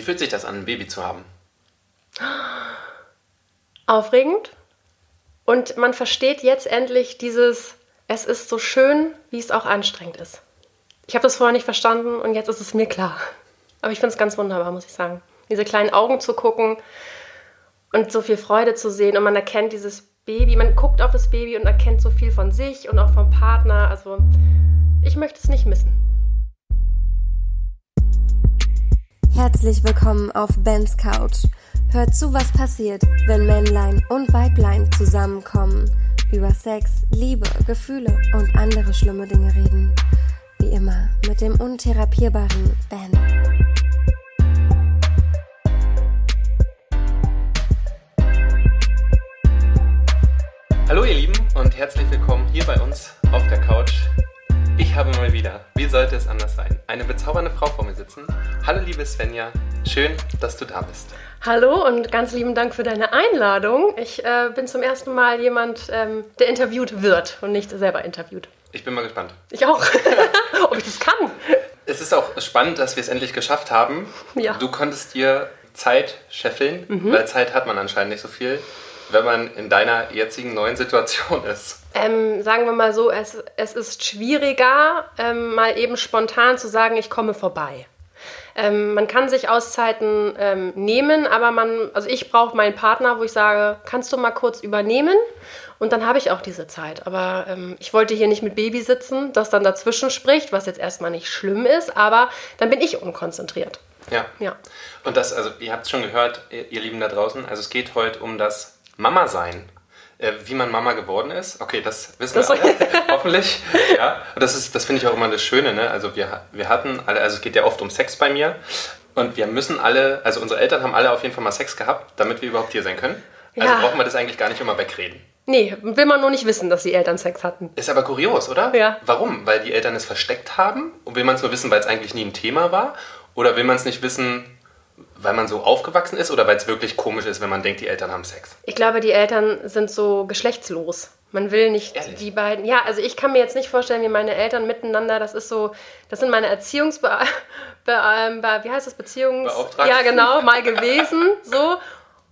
Wie fühlt sich das an, ein Baby zu haben? Aufregend. Und man versteht jetzt endlich dieses, es ist so schön, wie es auch anstrengend ist. Ich habe das vorher nicht verstanden und jetzt ist es mir klar. Aber ich finde es ganz wunderbar, muss ich sagen. Diese kleinen Augen zu gucken und so viel Freude zu sehen und man erkennt dieses Baby, man guckt auf das Baby und erkennt so viel von sich und auch vom Partner. Also ich möchte es nicht missen. Herzlich willkommen auf Bens Couch. Hört zu, was passiert, wenn Männlein und Weiblein zusammenkommen, über Sex, Liebe, Gefühle und andere schlimme Dinge reden. Wie immer mit dem untherapierbaren Ben. Hallo ihr Lieben und herzlich willkommen hier bei uns auf der Couch. Ich habe mal wieder, wie sollte es anders sein, eine bezaubernde Frau vor mir sitzen. Hallo liebe Svenja, schön, dass du da bist. Hallo und ganz lieben Dank für deine Einladung. Ich äh, bin zum ersten Mal jemand, ähm, der interviewt wird und nicht selber interviewt. Ich bin mal gespannt. Ich auch. Ob ich das kann. Es ist auch spannend, dass wir es endlich geschafft haben. Ja. Du konntest dir Zeit scheffeln, weil Zeit hat man anscheinend nicht so viel, wenn man in deiner jetzigen neuen Situation ist. Ähm, sagen wir mal so, es, es ist schwieriger, ähm, mal eben spontan zu sagen, ich komme vorbei. Ähm, man kann sich Auszeiten ähm, nehmen, aber man, also ich brauche meinen Partner, wo ich sage, kannst du mal kurz übernehmen? Und dann habe ich auch diese Zeit. Aber ähm, ich wollte hier nicht mit Baby sitzen, das dann dazwischen spricht, was jetzt erstmal nicht schlimm ist, aber dann bin ich unkonzentriert. Ja. Ja. Und das, also ihr habt es schon gehört, ihr ihr Lieben da draußen, also es geht heute um das Mama-Sein. Äh, wie man Mama geworden ist. Okay, das wissen Das- wir alle, hoffentlich. Ja, und das, ist, das finde ich auch immer das Schöne. Ne? Also wir, wir hatten alle, also es geht ja oft um Sex bei mir. Und wir müssen alle, also unsere Eltern haben alle auf jeden Fall mal Sex gehabt, damit wir überhaupt hier sein können. Also Ja. brauchen wir das eigentlich gar nicht immer wegreden. Nee, will man nur nicht wissen, dass die Eltern Sex hatten. Ist aber kurios, oder? Ja. Warum? Weil die Eltern es versteckt haben? Und will man es nur wissen, weil es eigentlich nie ein Thema war? Oder will man es nicht wissen, weil man so aufgewachsen ist? Oder weil es wirklich komisch ist, wenn man denkt, die Eltern haben Sex? Ich glaube, die Eltern sind so geschlechtslos. Man will nicht Ehrlich? die beiden. Ja, also ich kann mir jetzt nicht vorstellen, wie meine Eltern miteinander, das ist so, das sind meine Erziehungsbe... Be, ähm, be, wie heißt das? Beziehungs... Ja, genau, mal gewesen, so.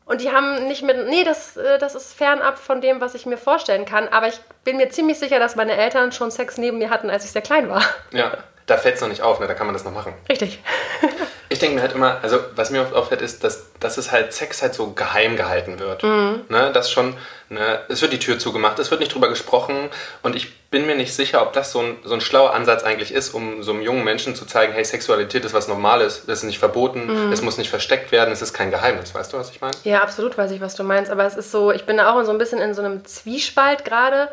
Und die haben nicht mit... Nee, das, äh, das ist fernab von dem, was ich mir vorstellen kann. Aber ich bin mir ziemlich sicher, dass meine Eltern schon Sex neben mir hatten, als ich sehr klein war. Ja. Da fällt es noch nicht auf, ne? da kann man das noch machen. Richtig. Ich denke mir halt immer, also was mir oft auffällt, ist, dass, dass es halt Sex halt so geheim gehalten wird. Ne? Das schon, ne? es wird die Tür zugemacht, es wird nicht drüber gesprochen und ich bin mir nicht sicher, ob das so ein, so ein schlauer Ansatz eigentlich ist, um so einem jungen Menschen zu zeigen, hey, Sexualität ist was Normales, das ist nicht verboten, es muss nicht versteckt werden, es ist kein Geheimnis. Weißt du, was ich meine? Ja, absolut weiß ich, was du meinst. Aber es ist so, ich bin da auch so ein bisschen in so einem Zwiespalt gerade,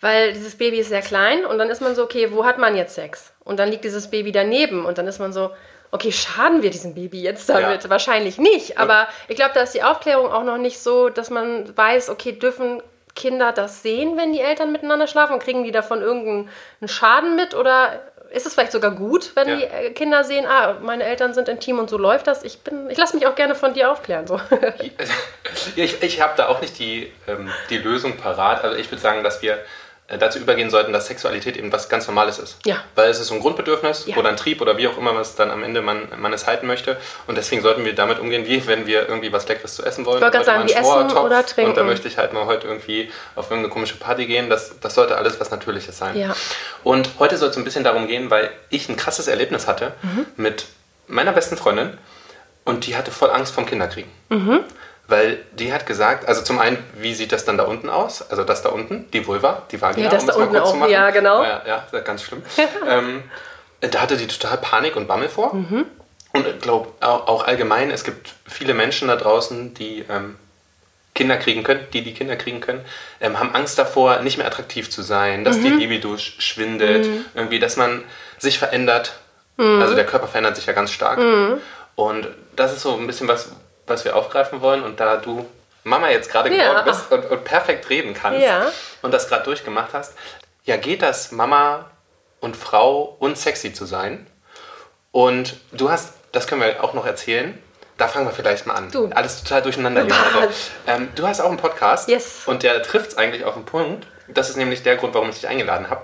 weil dieses Baby ist sehr klein und dann ist man so, okay, wo hat man jetzt Sex? Und dann liegt dieses Baby daneben und dann ist man so, okay, schaden wir diesem Baby jetzt damit? Ja. Wahrscheinlich nicht. Aber ich glaube, da ist die Aufklärung auch noch nicht so, dass man weiß, okay, dürfen Kinder das sehen, wenn die Eltern miteinander schlafen? Kriegen die davon irgendeinen Schaden mit oder ist es vielleicht sogar gut, wenn Ja. die äh, Kinder sehen, ah, meine Eltern sind intim und so läuft das? Ich bin, ich lasse mich auch gerne von dir aufklären. So. Ja, ich ich habe da auch nicht die, ähm, die Lösung parat. Also ich würde sagen, dass wir dazu übergehen sollten, dass Sexualität eben was ganz Normales ist. Ja. Weil es ist so ein Grundbedürfnis Ja. oder ein Trieb oder wie auch immer was dann am Ende man, man es halten möchte. Und deswegen sollten wir damit umgehen, wie wenn wir irgendwie was Leckeres zu essen wollen. Ich wollte gerade sagen, wie essen oder trinken. Und da möchte ich halt mal heute irgendwie auf irgendeine komische Party gehen. Das, das sollte alles was Natürliches sein. Ja. Und heute soll es ein bisschen darum gehen, weil ich ein krasses Erlebnis hatte Mhm. mit meiner besten Freundin und die hatte voll Angst vom Kinderkriegen. Mhm. Weil die hat gesagt, also zum einen, wie sieht das dann da unten aus? Also das da unten, die Vulva, die Vagina, Ja, das um da unten auch, ja, genau. Ja, ja, ganz schlimm. ähm, da hatte die total Panik und Bammel vor. Mhm. Und ich glaube auch, allgemein, es gibt viele Menschen da draußen, die ähm, Kinder kriegen können, die die Kinder kriegen können, ähm, haben Angst davor, nicht mehr attraktiv zu sein, dass die Mhm. Libido sch- schwindet, irgendwie, dass man sich verändert. Also der Körper verändert sich ja ganz stark. Und das ist so ein bisschen was, was wir aufgreifen wollen. Und da du Mama jetzt gerade Ja. geworden bist und, und perfekt reden kannst Ja. und das gerade durchgemacht hast, ja, geht das, Mama und Frau und sexy zu sein? Und du hast, das können wir auch noch erzählen, da fangen wir vielleicht mal an. Du. Alles total durcheinander hier heute. Ähm, du hast auch einen Podcast Yes. und der trifft es eigentlich auf den Punkt. Das ist nämlich der Grund, warum ich dich eingeladen habe.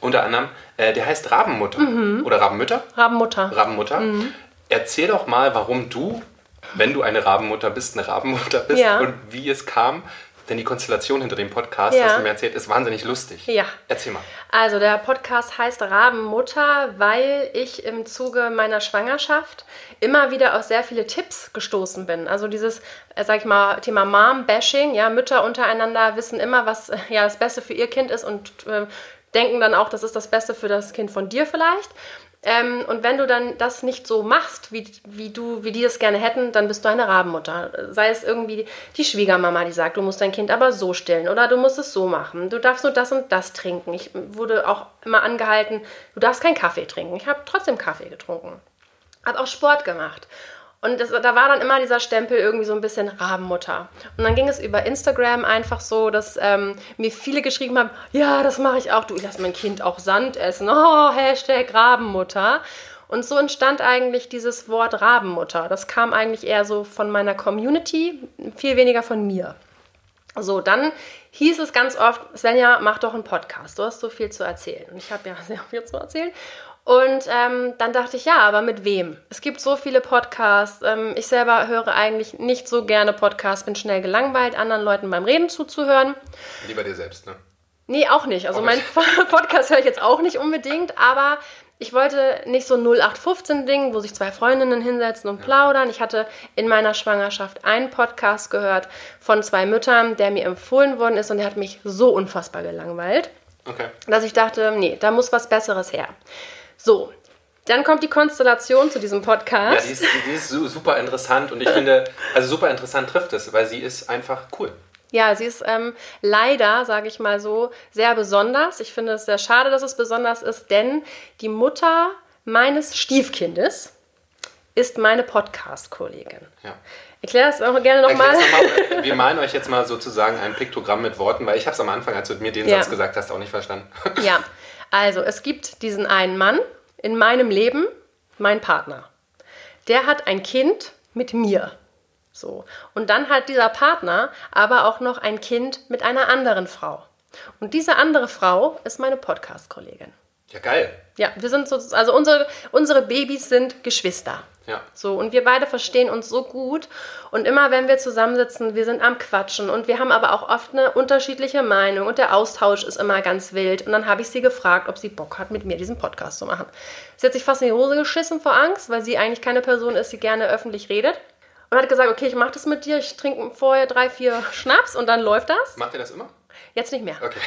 Unter anderem, äh, der heißt Rabenmutter oder Rabenmütter. Rabenmutter. Rabenmutter. erzähl doch mal, warum du, wenn du eine Rabenmutter bist, eine Rabenmutter bist Ja. und wie es kam. Denn die Konstellation hinter dem Podcast, Ja. hast du mir erzählt, ist wahnsinnig lustig. Ja. Erzähl mal. Also der Podcast heißt Rabenmutter, weil ich im Zuge meiner Schwangerschaft immer wieder auf sehr viele Tipps gestoßen bin. Also dieses, äh, sag ich mal, Thema Mom-Bashing, ja, Mütter untereinander wissen immer, was ja das Beste für ihr Kind ist und äh, denken dann auch, das ist das Beste für das Kind von dir vielleicht. Ähm, und wenn du dann das nicht so machst, wie, wie, du, wie die es gerne hätten, dann bist du eine Rabenmutter. Sei es irgendwie die Schwiegermama, die sagt, du musst dein Kind aber so stillen oder du musst es so machen. Du darfst nur das und das trinken. Ich wurde auch immer angehalten, du darfst keinen Kaffee trinken. Ich habe trotzdem Kaffee getrunken. Habe auch Sport gemacht. Und das, da war dann immer dieser Stempel irgendwie so ein bisschen Rabenmutter. Und dann ging es über Instagram einfach so, dass ähm, mir viele geschrieben haben, ja, das mache ich auch. Du, ich lasse mein Kind auch Sand essen. Oh, Hashtag Rabenmutter. Und so entstand eigentlich dieses Wort Rabenmutter. Das kam eigentlich eher so von meiner Community, viel weniger von mir. So, dann hieß es ganz oft, Svenja, mach doch einen Podcast. Du hast so viel zu erzählen. Und ich habe ja sehr viel zu erzählen. Und ähm, dann dachte ich, ja, aber mit wem? Es gibt so viele Podcasts. Ähm, ich selber höre eigentlich nicht so gerne Podcasts, bin schnell gelangweilt, anderen Leuten beim Reden zuzuhören. Lieber dir selbst, ne? Nee, auch nicht. Also Auch mein nicht. Podcast höre ich jetzt auch nicht unbedingt, aber ich wollte nicht so ein 0815-Ding, wo sich zwei Freundinnen hinsetzen und plaudern. Ich hatte in meiner Schwangerschaft einen Podcast gehört von zwei Müttern, der mir empfohlen worden ist und der hat mich so unfassbar gelangweilt, Okay. dass ich dachte, nee, da muss was Besseres her. So, dann kommt die Konstellation zu diesem Ja, Podcast. die ist, die ist su- super interessant und ich finde, also super interessant trifft es, weil sie ist einfach cool. Ja, sie ist ähm, leider, sage ich mal so, sehr besonders. Ich finde es sehr schade, dass es besonders ist, denn die Mutter meines Stiefkindes ist meine Podcast-Kollegin. Ja. Erklär das auch gerne nochmal. Noch. Wir malen euch jetzt mal sozusagen ein Piktogramm mit Worten, weil ich habe es am Anfang, als du mir den Ja. Satz gesagt hast, auch nicht verstanden. Ja, also es gibt diesen einen Mann in meinem Leben, mein Partner. Der hat ein Kind mit mir. So. Und dann hat dieser Partner aber auch noch ein Kind mit einer anderen Frau. Und diese andere Frau ist meine Podcast-Kollegin. Ja, geil. Ja, wir sind so, also unsere, unsere Babys sind Geschwister. Ja. So, und wir beide verstehen uns so gut. Und immer wenn wir zusammensitzen, wir sind am Quatschen und wir haben aber auch oft eine unterschiedliche Meinung und der Austausch ist immer ganz wild. Und dann habe ich sie gefragt, ob sie Bock hat, mit mir diesen Podcast zu machen. Sie hat sich fast in die Hose geschissen vor Angst, weil sie eigentlich keine Person ist, die gerne öffentlich redet. Und hat gesagt, okay, ich mache das mit dir, ich trinke vorher drei, vier Schnaps und dann läuft das. Macht ihr das immer? Jetzt nicht mehr. Okay.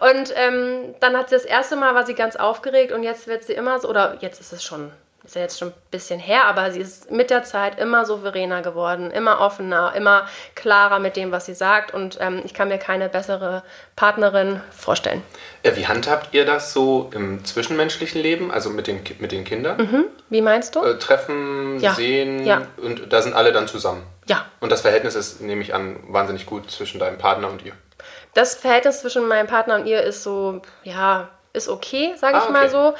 Und ähm, dann hat sie das erste Mal, war sie ganz aufgeregt und jetzt wird sie immer so, oder jetzt ist es schon, ist ja jetzt schon ein bisschen her, aber sie ist mit der Zeit immer souveräner geworden, immer offener, immer klarer mit dem, was sie sagt und ähm, ich kann mir keine bessere Partnerin vorstellen. Äh, Wie handhabt ihr das so im zwischenmenschlichen Leben, also mit den, mit den Kindern? Wie meinst du? Äh, treffen, Ja. sehen Ja. und da sind alle dann zusammen. Ja. Und das Verhältnis ist, nehme ich an, wahnsinnig gut zwischen deinem Partner und ihr. Das Verhältnis zwischen meinem Partner und ihr ist so, ja, ist okay, sage ich Ah, mal okay. so.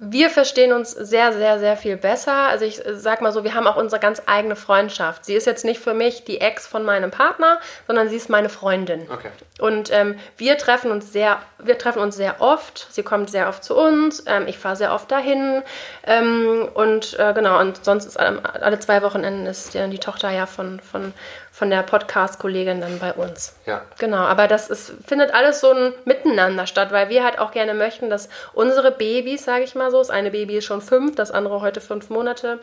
Wir verstehen uns sehr, sehr, sehr viel besser. Also ich äh, sag mal so, wir haben auch unsere ganz eigene Freundschaft. Sie ist jetzt nicht für mich die Ex von meinem Partner, sondern sie ist meine Freundin. Okay. Und ähm, wir treffen uns sehr, wir treffen uns sehr oft. Sie kommt sehr oft zu uns. Ähm, ich fahre sehr oft dahin. Ähm, und äh, genau, und sonst ist ähm, alle zwei Wochenenden ist ja die Tochter ja von, von, von der Podcast-Kollegin dann bei uns. Ja. Genau, aber das ist, findet alles so ein Miteinander statt, weil wir halt auch gerne möchten, dass unsere Babys, sage ich mal so, das eine Baby ist schon fünf, das andere heute fünf Monate,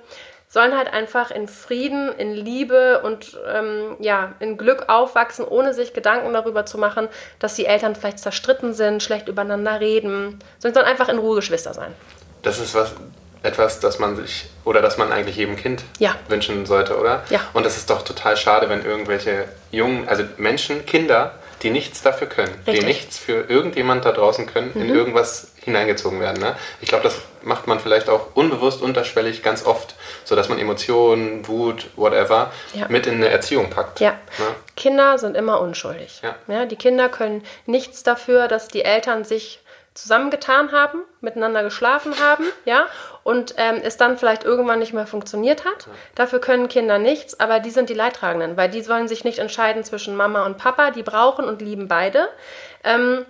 sollen halt einfach in Frieden, in Liebe und ähm, ja, in Glück aufwachsen, ohne sich Gedanken darüber zu machen, dass die Eltern vielleicht zerstritten sind, schlecht übereinander reden, sondern einfach in Ruhe Geschwister sein. Das ist was, etwas, das man sich oder das man eigentlich jedem Kind Ja. wünschen sollte, oder? Ja. Und das ist doch total schade, wenn irgendwelche jungen, also Menschen, Kinder, die nichts dafür können, Richtig. die nichts für irgendjemand da draußen können, in irgendwas hineingezogen werden. Ne? Ich glaube, das macht man vielleicht auch unbewusst, unterschwellig ganz oft, so dass man Emotionen, Wut, whatever, Ja. mit in eine Erziehung packt. Ja. Ne? Kinder sind immer unschuldig. Ja. die Kinder können nichts dafür, dass die Eltern sich zusammengetan haben, miteinander geschlafen haben, ja, und ähm, es dann vielleicht irgendwann nicht mehr funktioniert hat. Dafür können Kinder nichts, aber die sind die Leidtragenden, weil die sollen sich nicht entscheiden zwischen Mama und Papa, die brauchen und lieben beide. Ähm,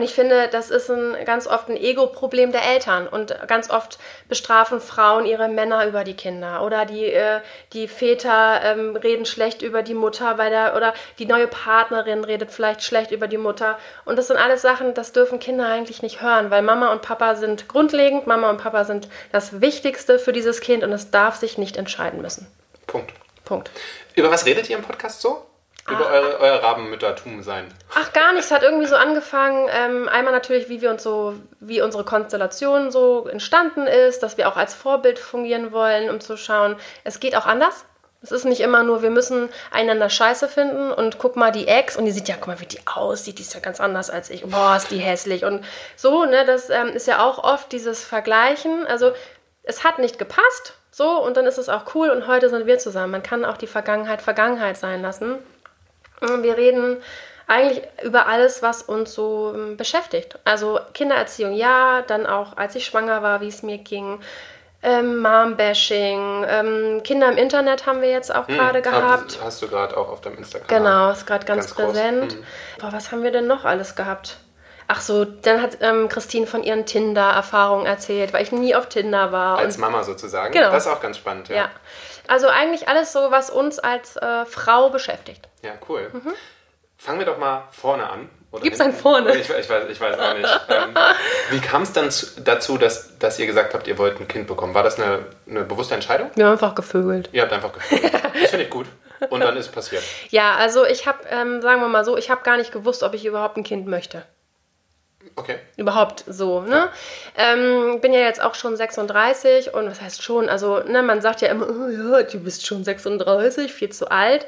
Und ich finde, das ist ein, ganz oft ein Ego-Problem der Eltern. Und ganz oft bestrafen Frauen ihre Männer über die Kinder. Oder die, äh, die Väter ähm, reden schlecht über die Mutter, weil der, oder die neue Partnerin redet vielleicht schlecht über die Mutter. Und das sind alles Sachen, das dürfen Kinder eigentlich nicht hören, weil Mama und Papa sind grundlegend. Mama und Papa sind das Wichtigste für dieses Kind und es darf sich nicht entscheiden müssen. Punkt. Punkt. Über was redet ihr im Podcast so? Über Ah. eure, euer Rabenmüttertum sein. Ach, gar nichts. Hat irgendwie so angefangen. Ähm, einmal natürlich, wie wir uns so, wie unsere Konstellation so entstanden ist, dass wir auch als Vorbild fungieren wollen, um zu schauen, es geht auch anders. Es ist nicht immer nur, wir müssen einander scheiße finden und guck mal die Ex und die sieht ja, guck mal, wie die aussieht, die ist ja ganz anders als ich. Boah, ist die hässlich. Und so, ne, das ähm, ist ja auch oft dieses Vergleichen. Also, es hat nicht gepasst, so, und dann ist es auch cool und heute sind wir zusammen. Man kann auch die Vergangenheit Vergangenheit sein lassen. Wir reden eigentlich über alles, was uns so ähm, beschäftigt. Also Kindererziehung, ja, dann auch, als ich schwanger war, wie es mir ging. Ähm, Mom-Bashing, ähm, Kinder im Internet haben wir jetzt auch gerade gehabt. Hast, hast du gerade auch auf deinem Instagram. Genau, ist gerade ganz, Ganz präsent. Mhm. Boah, was haben wir denn noch alles gehabt? Ach so, dann hat ähm, Christine von ihren Tinder-Erfahrungen erzählt, weil ich nie auf Tinder war. Als Mama sozusagen. Genau. Das ist auch ganz spannend, ja. ja. Also eigentlich alles so, was uns als äh, Frau beschäftigt. Ja, cool. Fangen wir doch mal vorne an. Oder Mhm. Gibt's hinten? ein vorne? Ich, ich, weiß, ich weiß auch nicht. ähm, wie kam es dann zu, dazu, dass, dass ihr gesagt habt, ihr wollt ein Kind bekommen? War das eine, eine bewusste Entscheidung? Wir haben einfach gevögelt. Ihr habt einfach gefühlt. Das finde ich gut. Und dann ist es passiert. Ja, also ich habe, ähm, sagen wir mal so, ich habe gar nicht gewusst, ob ich überhaupt ein Kind möchte. Okay. Überhaupt so, ne? Ähm, bin ja jetzt auch schon 36 und was heißt schon? Also, ne, man sagt ja immer, oh, ja, du bist schon 36, viel zu alt.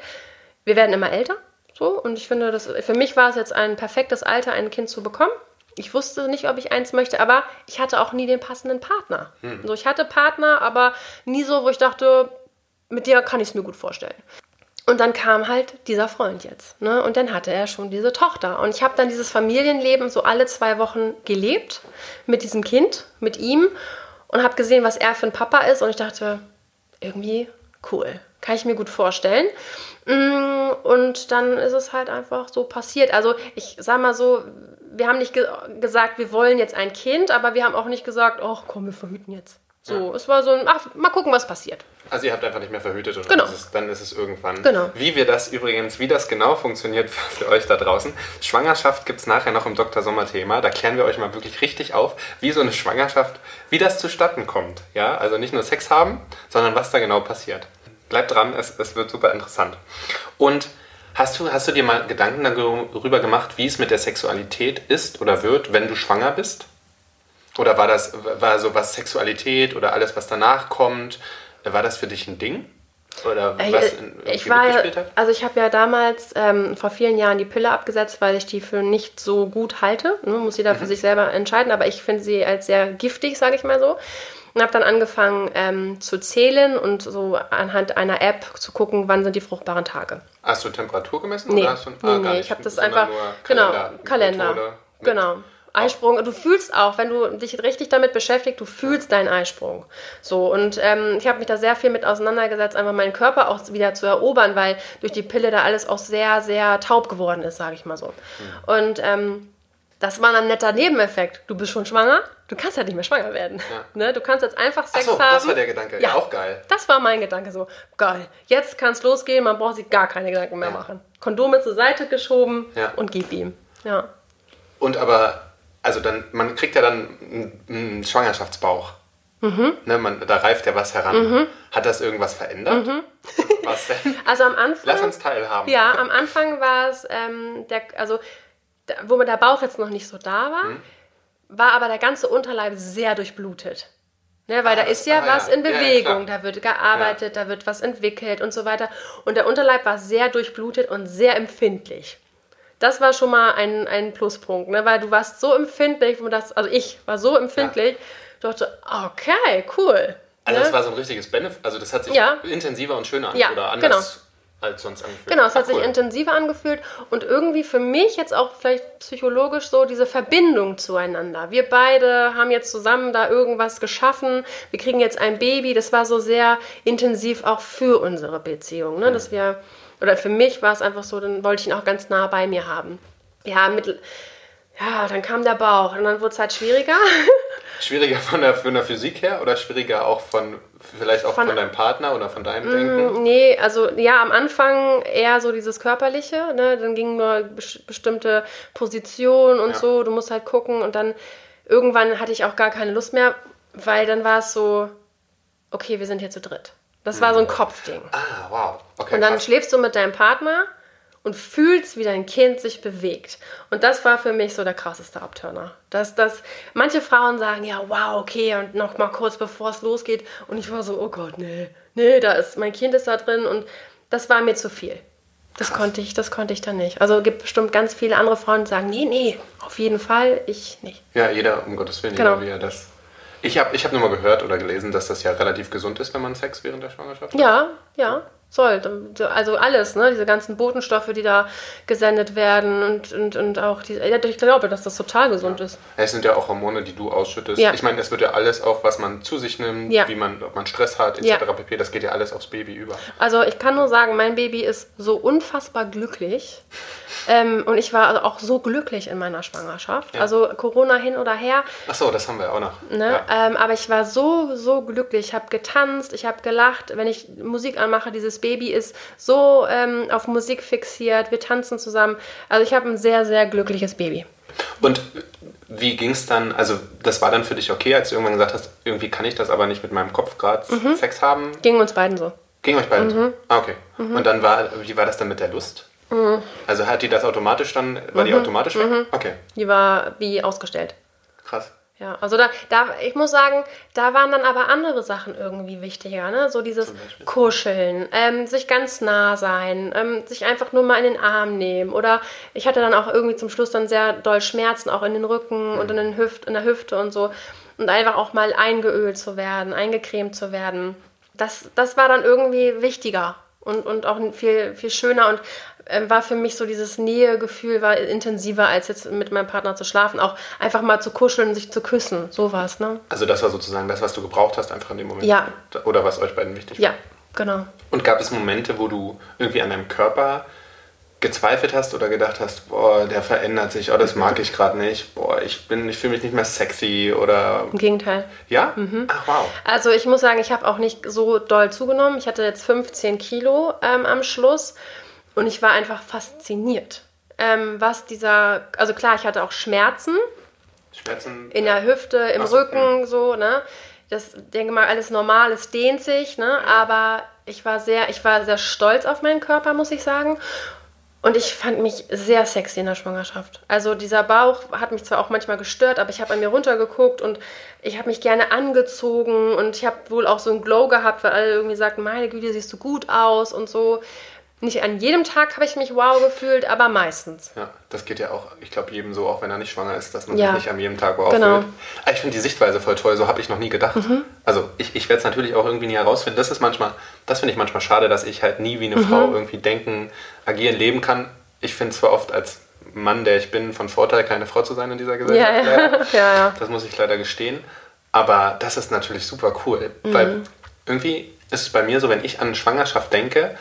Wir werden immer älter, so. Und ich finde, das, für mich war es jetzt ein perfektes Alter, ein Kind zu bekommen. Ich wusste nicht, ob ich eins möchte, aber ich hatte auch nie den passenden Partner. So, ich hatte Partner, aber nie so, wo ich dachte, mit dir kann ich es mir gut vorstellen. Und dann kam halt dieser Freund jetzt. Ne? Und dann hatte er schon diese Tochter. Und ich habe dann dieses Familienleben so alle zwei Wochen gelebt mit diesem Kind, mit ihm und habe gesehen, was er für ein Papa ist. Und ich dachte, irgendwie cool. Kann ich mir gut vorstellen. Mm, Und dann ist es halt einfach so passiert. Also ich sag mal so, wir haben nicht ge gesagt, wir wollen jetzt ein Kind, aber wir haben auch nicht gesagt, ach komm, wir verhüten jetzt. So, es war so ein, ach, mal gucken, was passiert. Also ihr habt einfach nicht mehr verhütet und Genau. dann, ist es, dann ist es irgendwann. Genau. Wie wir das übrigens, wie das genau funktioniert für euch da draußen. Schwangerschaft gibt es nachher noch im Dr. Sommer Thema. Da klären wir euch mal wirklich richtig auf, wie so eine Schwangerschaft, wie das zustatten kommt. Ja, also nicht nur Sex haben, sondern was da genau passiert. Bleibt dran, es, es wird super interessant. Und hast du, hast du dir mal Gedanken darüber gemacht, wie es mit der Sexualität ist oder wird, wenn du schwanger bist? Oder war das, war so was Sexualität oder alles, was danach kommt, war das für dich ein Ding? Oder Ey, was äh, irgendwie ich war also ich habe ja damals ähm, vor vielen Jahren die Pille abgesetzt, weil ich die für nicht so gut halte. Ne, muss jeder Mhm. für sich selber entscheiden, aber ich finde sie als sehr giftig, sage ich mal so. Und habe dann angefangen ähm, zu zählen und so anhand einer App zu gucken, wann sind die fruchtbaren Tage. Hast du Temperatur gemessen? Nee, oder hast du, nee, ah, nee, ich habe das einfach, genau, Kalender- Methode genau. Eisprung, du fühlst auch, wenn du dich richtig damit beschäftigst, du fühlst deinen Eisprung. So, und ähm, ich habe mich da sehr viel mit auseinandergesetzt, einfach meinen Körper auch wieder zu erobern, weil durch die Pille da alles auch sehr, sehr taub geworden ist, sage ich mal so. Und ähm, das war ein netter Nebeneffekt. Du bist schon schwanger, du kannst halt nicht mehr schwanger werden. Ne? Du kannst jetzt einfach Sex Ach so, haben. das war der Gedanke. Ja, auch geil. Das war mein Gedanke so. Geil. Jetzt kann es losgehen, man braucht sich gar keine Gedanken mehr Ja. machen. Kondome zur Seite geschoben Ja. und gib ihm. Ja. Und aber, also dann, man kriegt ja dann einen, einen Schwangerschaftsbauch. Mhm. Ne, man, da reift ja was heran. Hat das irgendwas verändert? Was denn? Also am Anfang. Lass uns teilhaben. Ja, am Anfang war es, ähm, der, also wo mir der Bauch jetzt noch nicht so da war, Mhm. war aber der ganze Unterleib sehr durchblutet. Ne, weil Ah, da ist ja ah, was ja. in Ja, ja, Bewegung, klar. da wird gearbeitet, da wird was entwickelt und so weiter. Und der Unterleib war sehr durchblutet und sehr empfindlich. Das war schon mal ein, ein Pluspunkt, ne? weil du warst so empfindlich, wo das, also ich war so empfindlich, dachte, okay, cool. Also ne? das war so ein richtiges Benefit, also das hat sich Ja. intensiver und schöner an Ja, oder anders als sonst angefühlt. Genau, es hat Ah, sich cool. intensiver angefühlt und irgendwie für mich jetzt auch vielleicht psychologisch so diese Verbindung zueinander. Wir beide haben jetzt zusammen da irgendwas geschaffen. Wir kriegen jetzt ein Baby. Das war so sehr intensiv auch für unsere Beziehung, ne? dass wir oder für mich war es einfach so, dann wollte ich ihn auch ganz nah bei mir haben. Ja, mit ja, dann kam der Bauch und dann wurde es halt schwieriger. Schwieriger von der, von der Physik her oder schwieriger auch von, vielleicht auch von, Von- deinem Partner oder von deinem Denken? Nee, also ja, am Anfang eher so dieses Körperliche, ne? Dann ging nur bes- bestimmte Positionen und Ja. so, du musst halt gucken und dann irgendwann hatte ich auch gar keine Lust mehr, weil dann war es so, okay, wir sind hier zu dritt. Das war so ein Kopfding. Ah, wow. Okay, Und dann krass. schläfst du mit deinem Partner und fühlst, wie dein Kind sich bewegt. Und das war für mich so der krasseste Abturner. Dass, dass manche Frauen sagen, ja, wow, okay, und noch mal kurz bevor es losgeht. Und ich war so, oh Gott, nee, nee, da ist, mein Kind ist da drin und das war mir zu viel. Das konnte ich, das konnte ich dann nicht. Also es gibt bestimmt ganz viele andere Frauen, die sagen, nee, nee, auf jeden Fall, ich nicht. Ja, jeder, um Gottes Willen, Genau. jeder, wie er das. Ich habe ich hab nur mal gehört oder gelesen, dass das ja relativ gesund ist, wenn man Sex während der Schwangerschaft hat. Ja, ja, soll. Also alles, ne? Diese ganzen Botenstoffe, die da gesendet werden und, und, und auch die. Ja, ich glaube, dass das total gesund ist. Es sind ja auch Hormone, die du ausschüttest. Ja. Ich meine, es wird ja alles auch, was man zu sich nimmt, Ja. wie man, ob man Stress hat, etc. Ja. pp. Das geht ja alles aufs Baby über. Also ich kann nur sagen, mein Baby ist so unfassbar glücklich. Ähm, und ich war also auch so glücklich in meiner Schwangerschaft. Ja. Also Corona hin oder her. Ach so, das haben wir auch noch. Ne? Ja. Ähm, aber ich war so, so glücklich. Ich habe getanzt, ich habe gelacht. Wenn ich Musik anmache, dieses Baby ist so ähm, auf Musik fixiert. Wir tanzen zusammen. Also ich habe ein sehr, sehr glückliches Baby. Und wie ging es dann, also das war dann für dich okay, als du irgendwann gesagt hast, irgendwie kann ich das aber nicht mit meinem Kopf gerade Mhm. Sex haben? Ging uns beiden so. Ging euch beiden Mhm. so? Ah, okay. Und dann war, wie war das dann mit der Lust? Also hat die das automatisch dann, war Mhm. die automatisch weg? Okay, Die war wie ausgestellt. krass. Ja, also da, da, ich muss sagen, da waren dann aber andere Sachen irgendwie wichtiger, ne? So dieses? Kuscheln, ähm, sich ganz nah sein, ähm, sich einfach nur mal in den Arm nehmen. Oder ich hatte dann auch irgendwie zum Schluss dann sehr doll Schmerzen, auch in den Rücken und in, den Hüft, in der Hüfte und so. Und einfach auch mal eingeölt zu werden, eingecremt zu werden. Das, das war dann irgendwie wichtiger und, und auch viel, viel schöner und war für mich so dieses Nähegefühl war intensiver als jetzt mit meinem Partner zu schlafen. Auch einfach mal zu kuscheln, sich zu küssen, sowas, ne? Also das war sozusagen das, was du gebraucht hast, einfach in dem Moment. Ja. Oder was euch beiden wichtig war. Ja, genau. Und gab es Momente, wo du irgendwie an deinem Körper gezweifelt hast oder gedacht hast, boah, der verändert sich, oh, das mag ich gerade nicht, boah, ich bin, ich fühle mich nicht mehr sexy oder Im Gegenteil. ja? Mhm. Ach wow. Also ich muss sagen, ich habe auch nicht so doll zugenommen. Ich hatte jetzt 15 Kilo ähm, am Schluss und ich war einfach fasziniert. Ähm, was dieser, also klar, ich hatte auch Schmerzen Schmerzen. in der Hüfte, im so, Rücken, so, ne? Das denke mal, alles normal, es dehnt sich, ne? Aber ich war sehr, ich war sehr stolz auf meinen Körper, muss ich sagen. Und ich fand mich sehr sexy in der Schwangerschaft. Also dieser Bauch hat mich zwar auch manchmal gestört, aber ich habe an mir runtergeguckt und ich habe mich gerne angezogen und ich habe wohl auch so einen Glow gehabt, weil alle irgendwie sagten, meine Güte, siehst du gut aus und so. Nicht an jedem Tag habe ich mich wow gefühlt, aber meistens. Ja, das geht ja auch, ich glaube, jedem so, auch wenn er nicht schwanger ist, dass man Ja. sich nicht an jedem Tag wow Genau. fühlt. Ah, Ich finde die Sichtweise voll toll, so habe ich noch nie gedacht. Also ich, ich werde es natürlich auch irgendwie nie herausfinden. Das ist manchmal, das finde ich manchmal schade, dass ich halt nie wie eine Frau irgendwie denken, agieren, leben kann. Ich finde zwar oft als Mann, der ich bin, von Vorteil, keine Frau zu sein in dieser Gesellschaft. Ja, ja. Ja, ja. Das muss ich leider gestehen. Aber das ist natürlich super cool. Weil irgendwie ist es bei mir so, wenn ich an Schwangerschaft denke,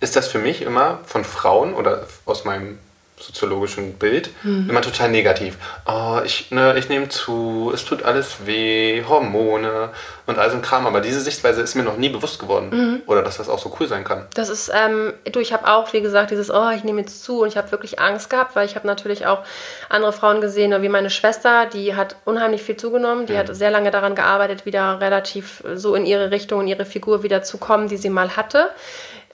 ist das für mich immer von Frauen oder aus meinem soziologischen Bild immer total negativ. Oh, ich, ne, ich nehme zu, es tut alles weh, Hormone und all so ein Kram. Aber diese Sichtweise ist mir noch nie bewusst geworden. Oder dass das auch so cool sein kann. Das ist, ähm, du, ich habe auch, wie gesagt, dieses, oh, ich nehme jetzt zu und ich habe wirklich Angst gehabt, weil ich habe natürlich auch andere Frauen gesehen, wie meine Schwester, die hat unheimlich viel zugenommen, die hat sehr lange daran gearbeitet, wieder relativ so in ihre Richtung, in ihre Figur wieder zu kommen, die sie mal hatte.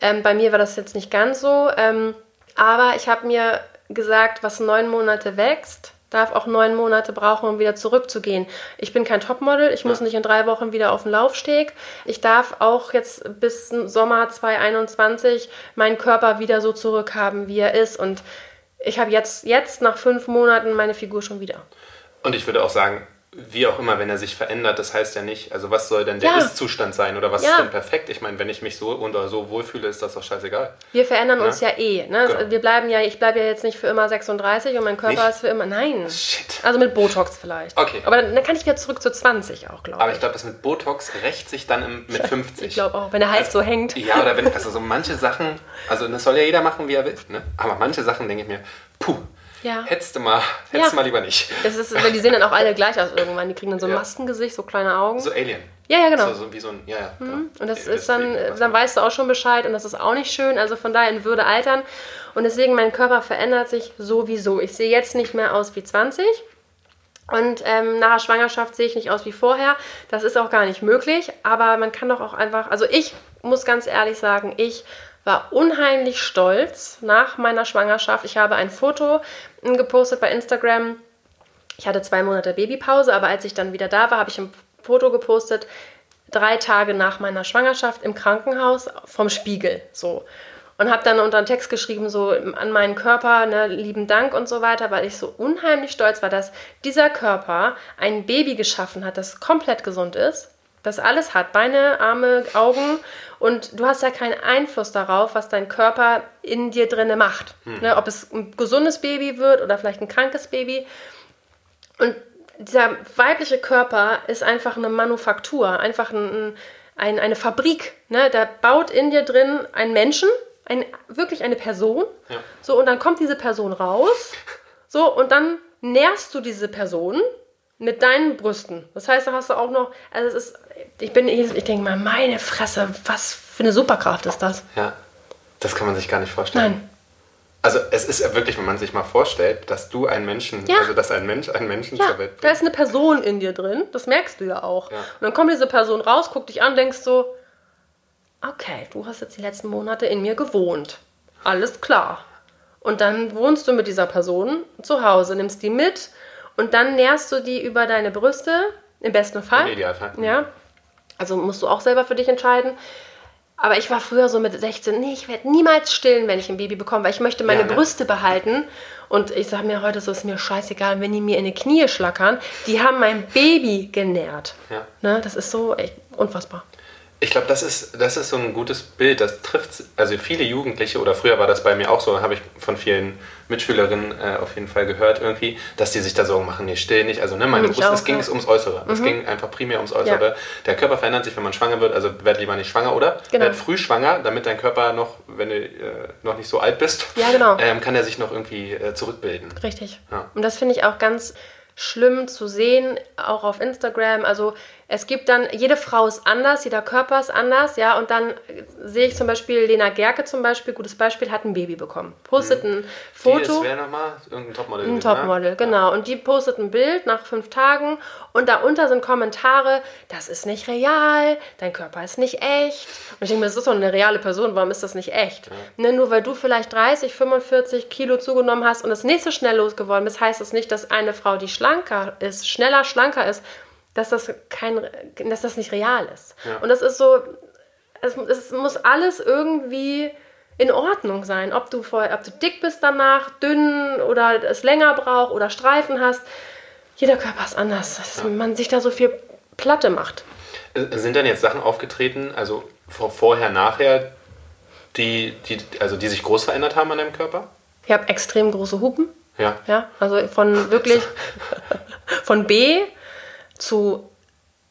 Ähm, bei mir war das jetzt nicht ganz so, ähm, aber ich habe mir gesagt, was neun Monate wächst, darf auch neun Monate brauchen, um wieder zurückzugehen. Ich bin kein Topmodel, ich muss nicht in drei Wochen wieder auf den Laufsteg. Ich darf auch jetzt bis Sommer 2021 meinen Körper wieder so zurückhaben, wie er ist. Und ich habe jetzt, jetzt nach fünf Monaten meine Figur schon wieder. Und ich würde auch sagen, wie auch immer, wenn er sich verändert, das heißt ja nicht, also was soll denn der Ja. Ist-Zustand sein oder was Ja. ist denn perfekt? Ich meine, wenn ich mich so oder so wohlfühle, ist das doch scheißegal. Wir verändern uns ja eh. Ne? Genau. Wir bleiben ja, ich bleibe ja jetzt nicht für immer 36 und mein Körper Nicht? ist für immer. Nein. Shit. Also mit Botox vielleicht. Okay. Aber dann, dann kann ich wieder zurück zu 20 auch, glaube Aber ich. ich glaube, das mit Botox rächt sich dann im, mit 50. Ich glaube auch, wenn der Hals so hängt. Ja, oder wenn, also so manche Sachen, also das soll ja jeder machen, wie er will, ne? Aber manche Sachen denke ich mir, puh, Ja. hättest du mal, hättest Ja. mal lieber nicht. Das ist, weil die sehen dann auch alle gleich aus irgendwann. Die kriegen dann so ein Ja. Maskengesicht, so kleine Augen. So Alien. ja, ja, genau. So, so wie so ein, ja, ja. genau. Und das Äh, ist dann, deswegen, dann weißt du auch schon Bescheid und das ist auch nicht schön. Also von daher in Würde altern. Und deswegen, mein Körper verändert sich sowieso. Ich sehe jetzt nicht mehr aus wie 20. Und ähm, nach der Schwangerschaft sehe ich nicht aus wie vorher. Das ist auch gar nicht möglich. Aber man kann doch auch einfach, also ich muss ganz ehrlich sagen, ich war unheimlich stolz nach meiner Schwangerschaft. Ich habe ein Foto ähm, gepostet bei Instagram. Ich hatte zwei Monate Babypause, aber als ich dann wieder da war, habe ich ein Foto gepostet, drei Tage nach meiner Schwangerschaft im Krankenhaus vom Spiegel. So. Und habe dann unter einen Text geschrieben, so an meinen Körper, ne, lieben Dank und so weiter, weil ich so unheimlich stolz war, dass dieser Körper ein Baby geschaffen hat, das komplett gesund ist, das alles hat, Beine, Arme, Augen und du hast ja keinen Einfluss darauf, was dein Körper in dir drinne macht. Ne, ob es ein gesundes Baby wird oder vielleicht ein krankes Baby. Und dieser weibliche Körper ist einfach eine Manufaktur, einfach ein, ein, eine Fabrik. Ne? Der baut in dir drin einen Menschen, ein, wirklich eine Person. Ja. So, und dann kommt diese Person raus. So, und dann nährst du diese Person mit deinen Brüsten. Das heißt, da hast du auch noch, also es ist, ich bin, ich denke mal, meine Fresse, was für eine Superkraft ist das? Ja, das kann man sich gar nicht vorstellen. Nein. Also es ist ja wirklich, wenn man sich mal vorstellt, dass du einen Menschen, Ja. also dass ein Mensch einen Menschen Ja, zur Welt da bringt. ist eine Person in dir drin, das merkst du ja auch. Ja. Und dann kommt diese Person raus, guckt dich an, denkst so, okay, du hast jetzt die letzten Monate in mir gewohnt. Alles klar. Und dann wohnst du mit dieser Person zu Hause, nimmst die mit und dann nährst du die über deine Brüste, im besten Fall. Im Idealfall. Ja. Also musst du auch selber für dich entscheiden. Aber ich war früher so mit 16, nee, ich werde niemals stillen, wenn ich ein Baby bekomme, weil ich möchte meine Ja, ne? Brüste behalten. Und ich sage mir heute so, ist mir scheißegal, wenn die mir in die Knie schlackern. Die haben mein Baby genährt. Ja. Ne, das ist so echt unfassbar. Ich glaube, das ist, das ist so ein gutes Bild. Das trifft, also viele Jugendliche, oder früher war das bei mir auch so, habe ich von vielen Mitschülerinnen äh, auf jeden Fall gehört irgendwie, dass die sich da Sorgen machen, nee, still nicht. Also ne, meine Mhm, Brust, es ging es ums Äußere. Es ging einfach primär ums Äußere. Ja. Der Körper verändert sich, wenn man schwanger wird, also werd lieber nicht schwanger, oder? Genau. Werd früh schwanger, damit dein Körper noch, wenn du äh, noch nicht so alt bist, Ja, genau. ähm, kann er sich noch irgendwie äh, zurückbilden. Richtig. Ja. Und das finde ich auch ganz schlimm zu sehen, auch auf Instagram. Also es gibt dann, jede Frau ist anders, jeder Körper ist anders, ja. Und dann äh, sehe ich zum Beispiel, Lena Gerke zum Beispiel, gutes Beispiel, hat ein Baby bekommen. Postet ein Die Foto. ist wer nochmal? Irgendein Topmodel. Ein ne? Topmodel, genau. Und die postet ein Bild nach fünf Tagen und darunter sind Kommentare, das ist nicht real, dein Körper ist nicht echt. Und ich denke mir, das ist doch eine reale Person, warum ist das nicht echt? Ne, nur weil du vielleicht 30, 45 Kilo zugenommen hast und nicht so schnell losgeworden bist, heißt das nicht, dass eine Frau, die schlanker ist, schneller, schlanker ist, dass das, kein, dass das nicht real ist. Ja. Und das ist so, es, es muss alles irgendwie in Ordnung sein. Ob du, vorher, ob du dick bist danach, dünn oder es länger braucht oder Streifen hast. Jeder Körper ist anders, dass man sich da so viel Platte macht. Äh, Sind denn jetzt Sachen aufgetreten, also vor, vorher, nachher, die, die, also die sich groß verändert haben an deinem Körper? Ich habe extrem große Hupen. Ja. Ja, also von wirklich von B zu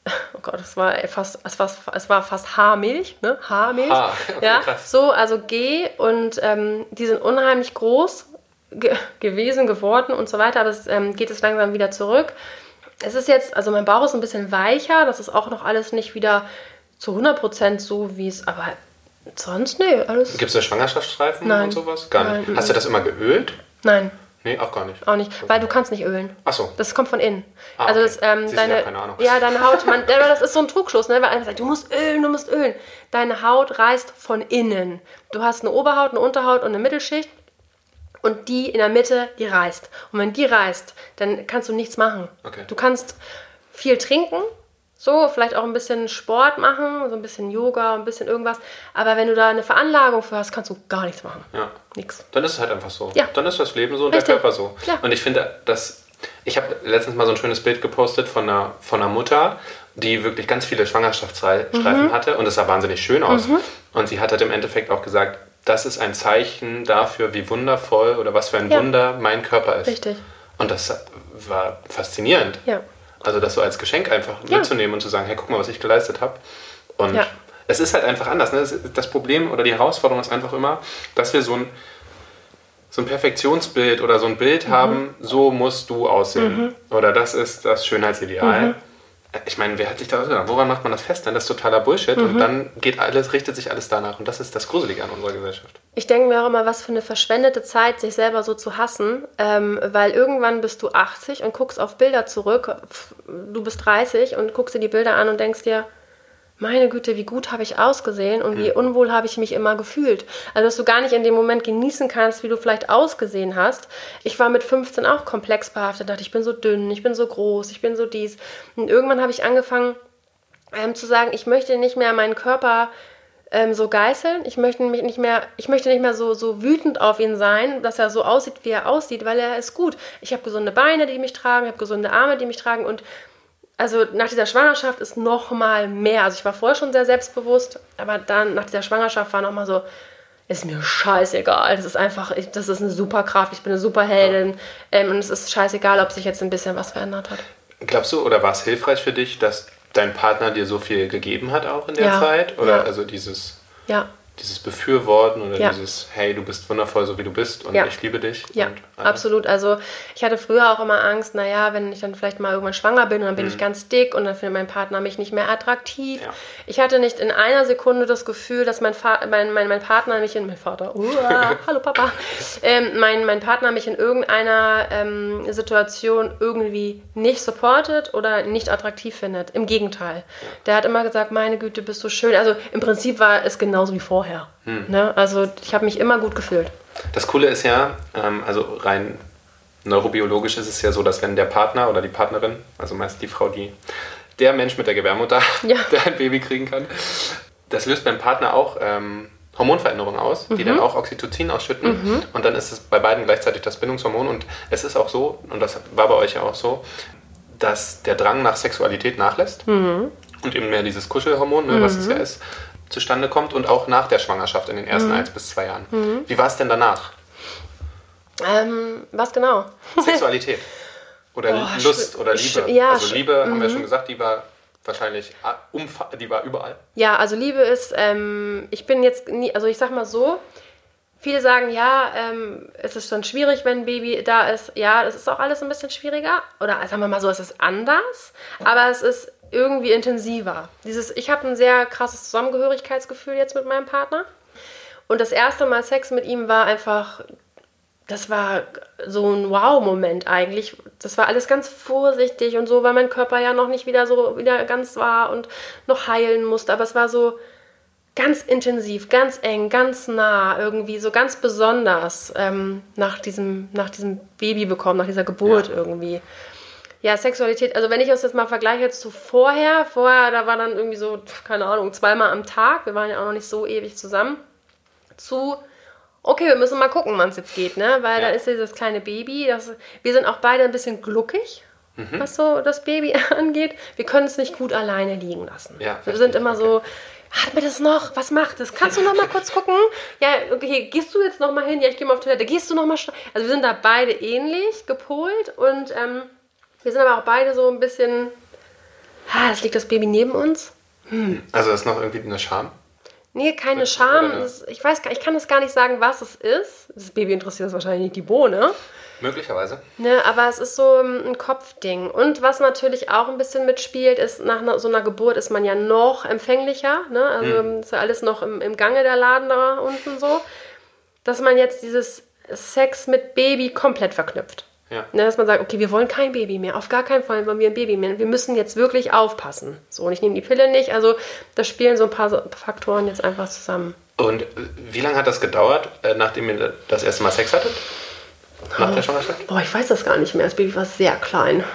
oh Gott, es war fast es war, es war fast Haarmilch, ne? Haarmilch. Ah, okay, ja, krass. so also G und ähm, die sind unheimlich groß ge gewesen, geworden und so weiter, aber es ähm, geht jetzt langsam wieder zurück. Es ist jetzt, also mein Bauch ist ein bisschen weicher, das ist auch noch alles nicht wieder zu 100% so, wie es, aber sonst, nee, alles, Gibt es da Schwangerschaftsstreifen Nein. und sowas? Gar nicht. Nein, Hast du das immer geölt? nein, Nee, auch gar nicht. auch nicht, weil du kannst nicht ölen. Ach so. Das kommt von innen. Ah, also okay. das, ähm, deine, ja, keine Ahnung. ja, deine Haut, man, das ist so ein Trugschluss, ne? weil einer sagt, du musst ölen, du musst ölen. Deine Haut reißt von innen. Du hast eine Oberhaut, eine Unterhaut und eine Mittelschicht und die in der Mitte, die reißt. Und wenn die reißt, dann kannst du nichts machen. Okay. Du kannst viel trinken, so, vielleicht auch ein bisschen Sport machen, so ein bisschen Yoga, ein bisschen irgendwas. Aber wenn du da eine Veranlagung für hast, kannst du gar nichts machen. Ja. Nix. Dann ist es halt einfach so. Ja. Dann ist das Leben so und Richtig. der Körper so. Ja. Und ich finde, dass. Ich habe letztens mal so ein schönes Bild gepostet von einer, von einer Mutter, die wirklich ganz viele Schwangerschaftsstreifen Mhm. hatte und es sah wahnsinnig schön aus. Und sie hat halt im Endeffekt auch gesagt, das ist ein Zeichen dafür, wie wundervoll oder was für ein Ja. Wunder mein Körper ist. Richtig. Und das war faszinierend. Ja. Also das so als Geschenk einfach Ja. mitzunehmen und zu sagen, hey, guck mal, was ich geleistet habe. Und Ja. es ist halt einfach anders. Ne? Das- Problem oder die Herausforderung ist einfach immer, dass wir so ein, so ein Perfektionsbild oder so ein Bild haben, so musst du aussehen. Oder das ist das Schönheitsideal. Ich meine, wer hat sich da ausgedacht? Woran macht man das fest? Dann das ist totaler Bullshit und dann geht alles, richtet sich alles danach. Und das ist das Gruselige an unserer Gesellschaft. Ich denke mir auch immer, was für eine verschwendete Zeit, sich selber so zu hassen, ähm, weil irgendwann bist du 80 und guckst auf Bilder zurück, du bist 30 und guckst dir die Bilder an und denkst dir, meine Güte, wie gut habe ich ausgesehen und wie unwohl habe ich mich immer gefühlt. Also, dass du gar nicht in dem Moment genießen kannst, wie du vielleicht ausgesehen hast. Ich war mit 15 auch komplex behaftet, dachte, ich bin so dünn, ich bin so groß, ich bin so dies. Und irgendwann habe ich angefangen ähm, zu sagen, ich möchte nicht mehr meinen Körper ähm, so geißeln. Ich möchte mich nicht mehr, ich möchte nicht mehr so, so wütend auf ihn sein, dass er so aussieht, wie er aussieht, weil er ist gut. Ich habe gesunde Beine, die mich tragen, ich habe gesunde Arme, die mich tragen und also nach dieser Schwangerschaft ist noch mal mehr. Also ich war vorher schon sehr selbstbewusst, aber dann nach dieser Schwangerschaft war noch mal so, ist mir scheißegal. Das ist einfach, ich, das ist eine Superkraft. Ich bin eine Superheldin ähm, und es ist scheißegal, ob sich jetzt ein bisschen was verändert hat. Glaubst du, oder war es hilfreich für dich, dass dein Partner dir so viel gegeben hat auch in der Ja, Zeit? Oder ja. also dieses, Ja, dieses Befürworten oder Ja. dieses, hey, du bist wundervoll, so wie du bist und Ja. ich liebe dich? ja, alles? absolut. Also ich hatte früher auch immer Angst, naja, wenn ich dann vielleicht mal irgendwann schwanger bin und dann bin ich ganz dick und dann findet mein Partner mich nicht mehr attraktiv. Mhm. Ja. Ich hatte nicht in einer Sekunde das Gefühl, dass mein, Fa mein, mein, mein Partner mich in, mein Vater, uah, hallo Papa, ähm, mein, mein Partner mich in irgendeiner ähm, Situation irgendwie nicht supportet oder nicht attraktiv findet. Im Gegenteil. Der hat immer gesagt, meine Güte, bist du schön. Also im Prinzip war es genauso wie vorher. Hm. Ne? Also ich habe mich immer gut gefühlt. Das Coole ist ja, ähm, also rein neurobiologisch ist es ja so, dass wenn der Partner oder die Partnerin, also meist die Frau, die der Mensch mit der Gebärmutter, Ja. der ein Baby kriegen kann, das löst beim Partner auch ähm, Hormonveränderungen aus, die Mhm. dann auch Oxytocin ausschütten. Und dann ist es bei beiden gleichzeitig das Bindungshormon. Und es ist auch so, und das war bei euch ja auch so, dass der Drang nach Sexualität nachlässt Mhm. und eben mehr dieses Kuschelhormon, ne, was es ja ist, zustande kommt und auch nach der Schwangerschaft in den ersten Mhm. eins bis zwei Jahren. Wie war es denn danach? Ähm, was genau? Sexualität oder Boah, Lust oder Liebe. ja, also mhm. Liebe haben wir schon gesagt, die war wahrscheinlich ah, die war überall. Ja, also Liebe ist, ähm, ich bin jetzt nie, also ich sag mal so, viele sagen, ja, ähm, es ist schon schwierig, wenn ein Baby da ist. Ja, das ist auch alles ein bisschen schwieriger. Oder sagen wir mal so, es ist anders, aber es ist irgendwie intensiver. Dieses, ich habe ein sehr krasses Zusammengehörigkeitsgefühl jetzt mit meinem Partner. Und das erste Mal Sex mit ihm war einfach, das war so ein Wow-Moment eigentlich. Das war alles ganz vorsichtig und so, weil mein Körper ja noch nicht wieder so wieder ganz war und noch heilen musste. Aber es war so ganz intensiv, ganz eng, ganz nah, irgendwie so ganz besonders ähm, nach, diesem, nach diesem Baby bekommen, nach dieser Geburt Ja. irgendwie. Ja, Sexualität, also wenn ich das jetzt mal vergleiche zu vorher, vorher, da war dann irgendwie so, keine Ahnung, zweimal am Tag, wir waren ja auch noch nicht so ewig zusammen, zu, okay, wir müssen mal gucken, wann es jetzt geht, ne? Weil Ja. da ist dieses kleine Baby, das, wir sind auch beide ein bisschen gluckig, Mhm. was so das Baby angeht. Wir können es nicht gut alleine liegen lassen. Ja, wir sind immer so, hat mir das noch? Was macht das? Kannst du noch mal kurz gucken? Ja, okay, gehst du jetzt noch mal hin? Ja, ich gehe mal auf Toilette. Gehst du noch mal? Also wir sind da beide ähnlich gepolt und ähm, wir sind aber auch beide so ein bisschen, ah, es liegt das Baby neben uns. Also ist noch irgendwie eine Scham. Nee, keine Scham. eine- Ich weiß gar, ich kann es gar nicht sagen, was es ist. Das Baby interessiert es wahrscheinlich nicht die Bohne. Möglicherweise. Ne, aber es ist so ähm, ein Kopfding. Und was natürlich auch ein bisschen mitspielt, ist, nach so einer Geburt ist man ja noch empfänglicher. Ne? Also Hm. ist ja alles noch im, im Gange der Laden da unten so. Dass man jetzt dieses Sex mit Baby komplett verknüpft. Ja. Ne, dass man sagt, okay, wir wollen kein Baby mehr. Auf gar keinen Fall wollen wir ein Baby mehr. Wir müssen jetzt wirklich aufpassen. So, und ich nehme die Pille nicht. Also da spielen so ein paar Faktoren jetzt einfach zusammen. Und wie lange hat das gedauert, äh, nachdem ihr das erste Mal Sex hattet? Nach der Schwangerschaft? Boah, ich weiß das gar nicht mehr. Das Baby war sehr klein.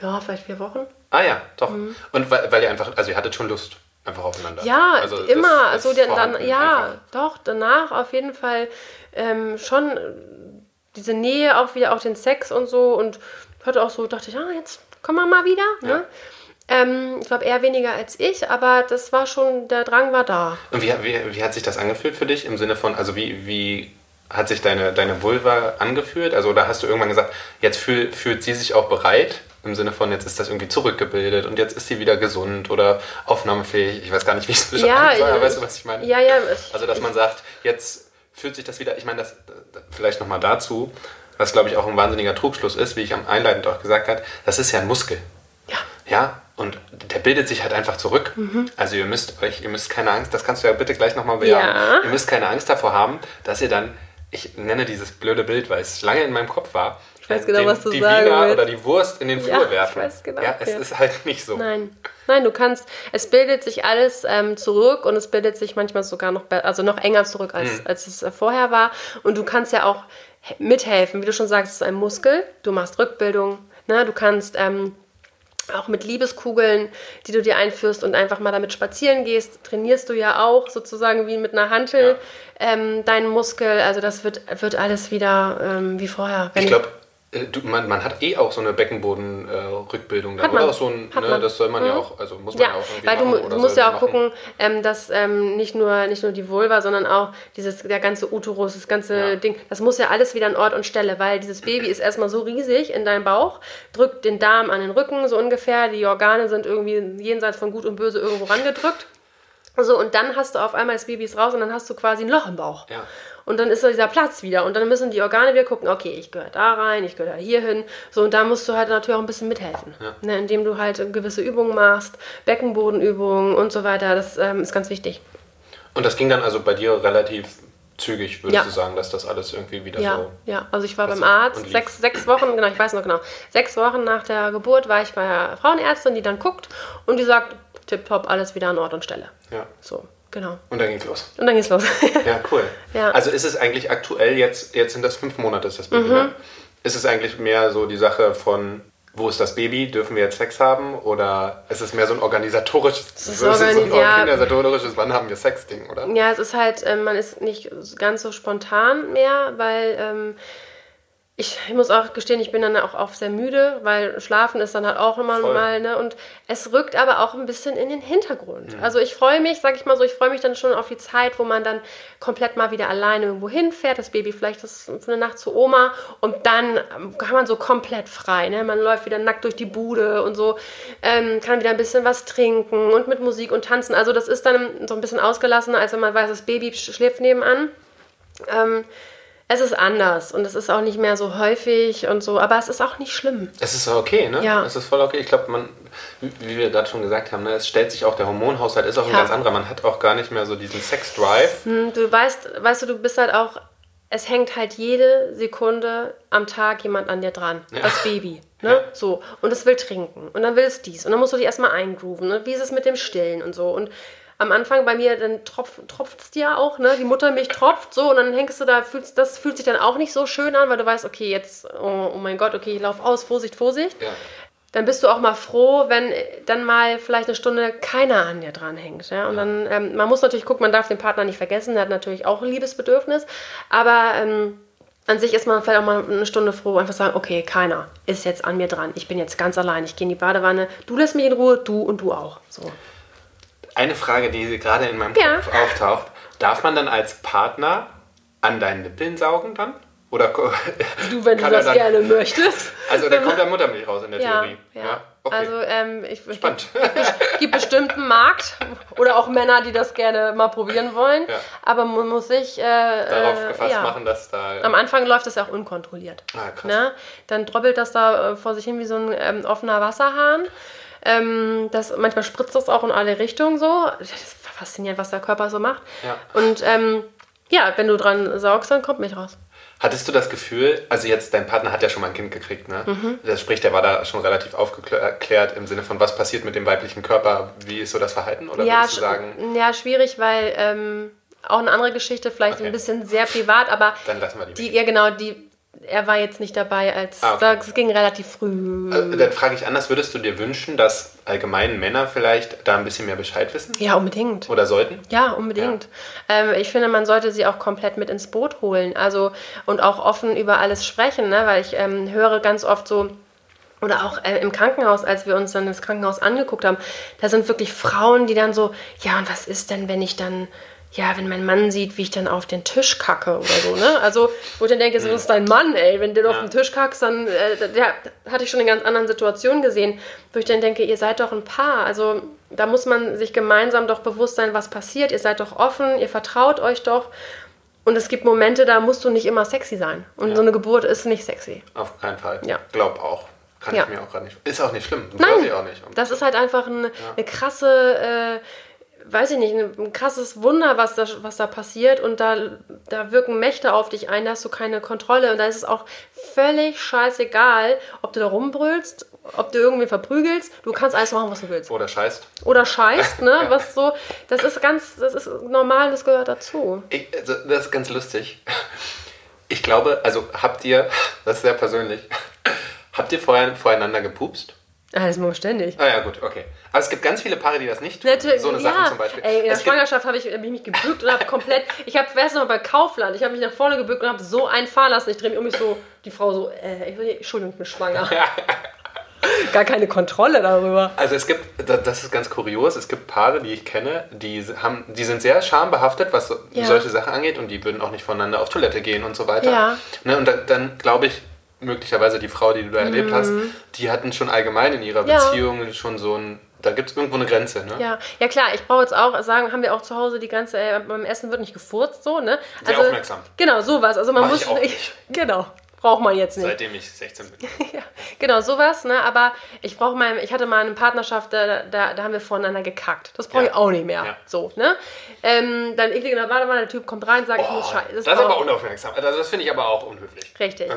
Ja, vielleicht vier Wochen. Ah ja, doch. Und weil, weil ihr einfach, also ihr hattet schon Lust einfach aufeinander. Mhm. Ja, also das immer. ist Also dann, dann ja, einfach. doch, danach auf jeden Fall ähm, schon diese Nähe, auch wieder auch den Sex und so. Und hatte auch so, dachte ich, ah, jetzt kommen wir mal wieder. Ne? Ähm, ich glaube eher weniger als ich, aber das war schon, der Drang war da. Und wie, wie, wie hat sich das angefühlt für dich? Im Sinne von, also wie, wie hat sich deine, deine Vulva angefühlt? Also da hast du irgendwann gesagt, jetzt fühl, fühlt sie sich auch bereit? Im Sinne von, jetzt ist das irgendwie zurückgebildet und jetzt ist sie wieder gesund oder aufnahmefähig. Ich weiß gar nicht, wie ich es beschreiben Ja, soll, aber ich- weißt du, was ich meine? Ja, ja. Ich, Also, dass man sagt, jetzt fühlt sich das wieder, ich meine, das vielleicht nochmal dazu, was glaube ich auch ein wahnsinniger Trugschluss ist, wie ich am Einleitend auch gesagt habe, das ist ja ein Muskel. Ja. Ja, und der bildet sich halt einfach zurück. Mhm. Also ihr müsst euch, ihr müsst keine Angst, das kannst du ja bitte gleich nochmal bejahen. Ja. Ihr müsst keine Angst davor haben, dass ihr dann, ich nenne dieses blöde Bild, weil es lange in meinem Kopf war, Ich weiß genau, was du die sagen Wiener willst. oder die Wurst in den Ja, Flur ich werfen. weiß genau, Ja, es ja. ist halt nicht so. Nein. Nein, du kannst, es bildet sich alles ähm, zurück und es bildet sich manchmal sogar noch, also noch enger zurück, als, Hm. als es äh, vorher war. Und du kannst ja auch he- mithelfen. Wie du schon sagst, es ist ein Muskel. Du machst Rückbildung. Ne? Du kannst ähm, auch mit Liebeskugeln, die du dir einführst und einfach mal damit spazieren gehst, trainierst du ja auch sozusagen wie mit einer Hantel ähm, deinen Muskel. Also das wird, wird alles wieder ähm, wie vorher. Ich glaube, man, man hat eh auch so eine Beckenboden-Rückbildung man. oder? So ein, ne, das soll man ja Mhm. auch, also muss man ja, Ja, auch irgendwie weil du, machen du musst ja auch machen. gucken, ähm, dass ähm, nicht, nur, nicht nur die Vulva, sondern auch dieses, der ganze Uterus, das ganze Ja. Ding, das muss ja alles wieder an Ort und Stelle, weil dieses Baby ist erstmal so riesig in deinem Bauch, drückt den Darm an den Rücken, so ungefähr, die Organe sind irgendwie jenseits von Gut und Böse irgendwo rangedrückt. So, und dann hast du auf einmal das Baby ist raus und dann hast du quasi ein Loch im Bauch. Ja. Und dann ist da dieser Platz wieder. Und dann müssen die Organe wieder gucken, okay, ich gehöre da rein, ich gehöre hier hin. So, und da musst du halt natürlich auch ein bisschen mithelfen. Ne, indem du halt gewisse Übungen machst, Beckenbodenübungen und so weiter. Das ähm, ist ganz wichtig. Und das ging dann also bei dir relativ zügig, würdest Ja. du sagen, dass das alles irgendwie wieder Ja, so. ja. Also ich war beim Arzt sechs, sechs Wochen, genau, ich weiß noch genau. Sechs Wochen nach der Geburt war ich bei der Frauenärztin, die dann guckt und die sagt, tipptopp, alles wieder an Ort und Stelle. Ja. So, genau. Und dann ging's los. Und dann geht's los. Ja, cool. Ja. Also ist es eigentlich aktuell jetzt, jetzt sind das fünf Monate, ist das Baby, Mhm. ne? Ist es eigentlich mehr so die Sache von, wo ist das Baby, dürfen wir jetzt Sex haben? Oder ist es mehr so ein organisatorisches, ist so ein organi- ja. organisatorisches, wann haben wir Sex-Ding, oder? Ja, es ist halt, ähm, man ist nicht ganz so spontan mehr, weil ähm, ich, ich muss auch gestehen, ich bin dann auch oft sehr müde, weil Schlafen ist dann halt auch immer Voll. mal, ne? Und es rückt aber auch ein bisschen in den Hintergrund. Also ich freue mich, sag ich mal so, ich freue mich dann schon auf die Zeit, wo man dann komplett mal wieder alleine irgendwo hinfährt, das Baby vielleicht das für eine Nacht zu Oma und dann ähm, kann man so komplett frei, ne? Man läuft wieder nackt durch die Bude und so, ähm, kann wieder ein bisschen was trinken und mit Musik und tanzen. Also das ist dann so ein bisschen ausgelassener, als wenn man weiß, das Baby sch- schläft nebenan. Ähm, es ist anders und es ist auch nicht mehr so häufig und so, aber es ist auch nicht schlimm. Es ist okay, ne? Ja. Es ist voll okay. Ich glaube, man, wie wir gerade schon gesagt haben, ne, es stellt sich auch der Hormonhaushalt, ist auch ein Ja. ganz anderer. Man hat auch gar nicht mehr so diesen Sex-Drive. Hm, Du weißt, weißt du, du bist halt auch, es hängt halt jede Sekunde am Tag jemand an dir dran. Das Baby. Ne? Ja. So. Und es will trinken. Und dann will es dies. Und dann musst du dich erstmal eingrooven. Und wie ist es mit dem Stillen und so. Und am Anfang bei mir, dann tropf, tropft es dir auch, ne? Die Muttermilch tropft so und dann hängst du da, fühlst, das fühlt sich dann auch nicht so schön an, weil du weißt, okay, jetzt, oh, oh mein Gott, okay, ich lauf aus, Vorsicht, Vorsicht. Ja. Dann bist du auch mal froh, wenn dann mal vielleicht eine Stunde keiner an dir dran hängt. Ja? Und dann, ähm, man muss natürlich gucken, man darf den Partner nicht vergessen, der hat natürlich auch ein Liebesbedürfnis. Aber ähm, an sich ist man vielleicht auch mal eine Stunde froh, einfach sagen, okay, keiner ist jetzt an mir dran. Ich bin jetzt ganz allein, ich gehe in die Badewanne. Du lässt mich in Ruhe, du und du auch. So. Eine Frage, die gerade in meinem Ja. Kopf auftaucht. Darf man dann als Partner an deinen Nippeln saugen dann? Oder Du, wenn du das dann- gerne möchtest. Also da kommt dann Muttermilch raus in der Ja, Theorie. ja. okay. Also ähm, ich Spannend. gibt, gibt bestimmt einen Markt oder auch Männer, die das gerne mal probieren wollen. Ja. Aber man muss sich äh, Darauf äh, gefasst ja. machen, dass da. Am Anfang läuft das ja auch unkontrolliert. Ah, krass. Ne? Dann drobbelt das da äh, vor sich hin wie so ein ähm, offener Wasserhahn. Ähm, das, manchmal spritzt das auch in alle Richtungen so. Das ist faszinierend, was der Körper so macht. Ja. Und ähm, ja, wenn du dran saugst, dann kommt Milch raus. Hattest du das Gefühl, also jetzt dein Partner hat ja schon mal ein Kind gekriegt, ne? Mhm. Das sprich, der war da schon relativ aufgeklärt im Sinne von, was passiert mit dem weiblichen Körper, wie ist so das Verhalten? Oder Ja, würdest du sagen, ja, schwierig, weil ähm, auch eine andere Geschichte, vielleicht Okay. ein bisschen sehr privat, aber dann lassen wir die. die, ja genau, die, er war jetzt nicht dabei, als Ah, okay. das ging relativ früh. Äh, Dann frage ich anders, würdest du dir wünschen, dass allgemein Männer vielleicht da ein bisschen mehr Bescheid wissen? Ja, unbedingt. Oder sollten? Ja, unbedingt. Ähm, ich finde, man sollte sie auch komplett mit ins Boot holen. Also und auch offen über alles sprechen, ne? weil ich ähm, höre ganz oft so. Oder auch äh, im Krankenhaus, als wir uns dann das Krankenhaus angeguckt haben, da sind wirklich Frauen, die dann so, ja, und was ist denn, wenn ich dann, ja, wenn mein Mann sieht, wie ich dann auf den Tisch kacke oder so, ne? Also, wo ich dann denke, so ist dein Mann, ey, wenn du auf den Tisch kackst, dann, äh, ja, hatte ich schon in ganz anderen Situationen gesehen, wo ich dann denke, ihr seid doch ein Paar, also da muss man sich gemeinsam doch bewusst sein, was passiert, ihr seid doch offen, ihr vertraut euch doch Und es gibt Momente, da musst du nicht immer sexy sein. Und Ja. so eine Geburt ist nicht sexy. Auf keinen Fall. Ja. Glaub auch. Kann Ja. ich mir auch gerade nicht. Ist auch nicht schlimm. Nein, Weiß ich auch nicht. das ist halt einfach eine, eine krasse, äh, weiß ich nicht, ein, krasses Wunder, was da, was da passiert. Und da, da wirken Mächte auf dich ein, da hast du keine Kontrolle. Und da ist es auch völlig scheißegal, ob du da rumbrüllst, ob du irgendwie verprügelst. Du kannst alles machen, was du willst. Oder scheißt. Oder scheißt, ne? Was so, das ist ganz, das ist normal, das gehört dazu. Ich, also, das ist ganz lustig. Ich glaube, also habt ihr, das ist sehr persönlich, habt ihr vorher, voreinander gepupst? Ah, das machen wir ständig. Ah ja, gut, okay. Aber es gibt ganz viele Paare, die das nicht tun. Natürlich, so eine ja. Sache zum Beispiel. Ey, in der Es Schwangerschaft habe ich, hab ich mich gebückt und habe komplett. Ich habe, weißt du noch, bei Kaufland, ich habe mich nach vorne gebückt und habe so einen fahren lassen. Ich drehe mich um mich so, die Frau so, äh, ich, Entschuldigung, ich bin schwanger. Gar keine Kontrolle darüber. Also es gibt, da- das ist ganz kurios, es gibt Paare, die ich kenne, die, haben, die sind sehr schambehaftet, was Ja. solche Sachen angeht und die würden auch nicht voneinander auf Toilette gehen und so weiter. Ja. Ne, und dann, dann glaube ich, möglicherweise die Frau, die du da erlebt hast, die hatten schon allgemein in ihrer Mhm. Ja. Beziehung schon so ein, da gibt es irgendwo eine Grenze. Ne? Ja, ja klar, ich brauche jetzt auch sagen, haben wir auch zu Hause die ganze, äh, beim Essen wird nicht gefurzt, so, ne? Sehr aufmerksam. Genau, sowas. Also man Mach muss. ich auch nicht. Genau, braucht man jetzt nicht. Seitdem ich 16 bin. Ja, genau, sowas, ne? Aber ich brauche mal, ich hatte mal eine Partnerschaft, da, da, da haben wir voneinander gekackt. Das brauche Ja. ich auch nicht mehr. Ja. So, ne? Ähm, dann eklig in der Badewanne, der Typ kommt rein, sagt, ich Oh, muss das scheiße. ist aber unaufmerksam. Also das finde ich aber auch unhöflich. Richtig.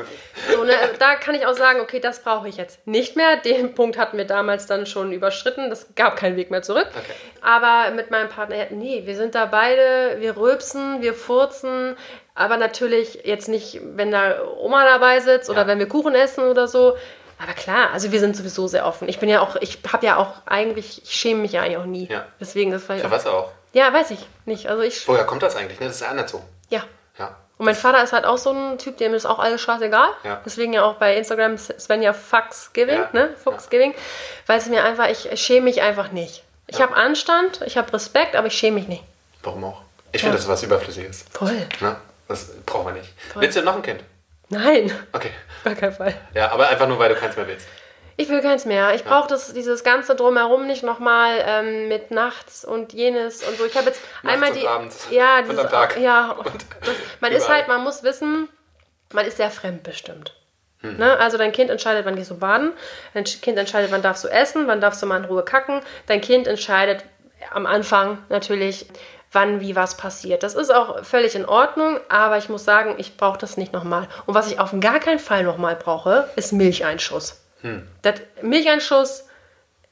So, ne, da kann ich auch sagen, okay, das brauche ich jetzt nicht mehr. Den Punkt hatten wir damals dann schon überschritten. Das gab keinen Weg mehr zurück. Okay. Aber mit meinem Partner, nee, wir sind da beide, wir rülpsen, wir furzen. Aber natürlich jetzt nicht, wenn da Oma dabei sitzt oder Ja. wenn wir Kuchen essen oder so. Aber klar, also wir sind sowieso sehr offen. Ich bin ja auch, ich habe ja auch eigentlich, ich schäme mich ja eigentlich auch nie. Ja. Deswegen ist vielleicht Für was auch? Ja, weiß ich nicht. Also ich, Woher kommt das eigentlich? Ne? Das ist ja anerzogen. ja. Ja. Und mein Vater ist halt auch so ein Typ, dem ist auch alles scheißegal. Ja. Deswegen ja auch bei Instagram Svenja Fucksgiving, Ja. ne? Fucksgiving. Weil es mir einfach, ich schäme mich einfach nicht. Ich Ja. habe Anstand, ich habe Respekt, aber ich schäme mich nicht. Warum auch? Ich finde, Ja. das ist was Überflüssiges. Voll. Ne? Das brauchen wir nicht. Willst du noch ein Kind? Nein, Okay. auf gar keinen Fall. Ja, aber einfach nur, weil du keins mehr willst. Ich will keins mehr. Ich brauche das, dieses ganze Drumherum nicht nochmal ähm, mit nachts und jenes und so. Ich habe jetzt Nachts einmal und die. abends Ja, und dieses, am Tag. Ja, Und das, man ist halt, man muss wissen, man ist sehr fremdbestimmt. Hm. Ne? Also dein Kind entscheidet, wann gehst du baden, dein Kind entscheidet, wann darfst du essen, wann darfst du mal in Ruhe kacken. Dein Kind entscheidet am Anfang natürlich, wann wie was passiert. Das ist auch völlig in Ordnung, aber ich muss sagen, ich brauche das nicht nochmal. Und was ich auf gar keinen Fall nochmal brauche, ist Milcheinschuss. Das Milcheinschuss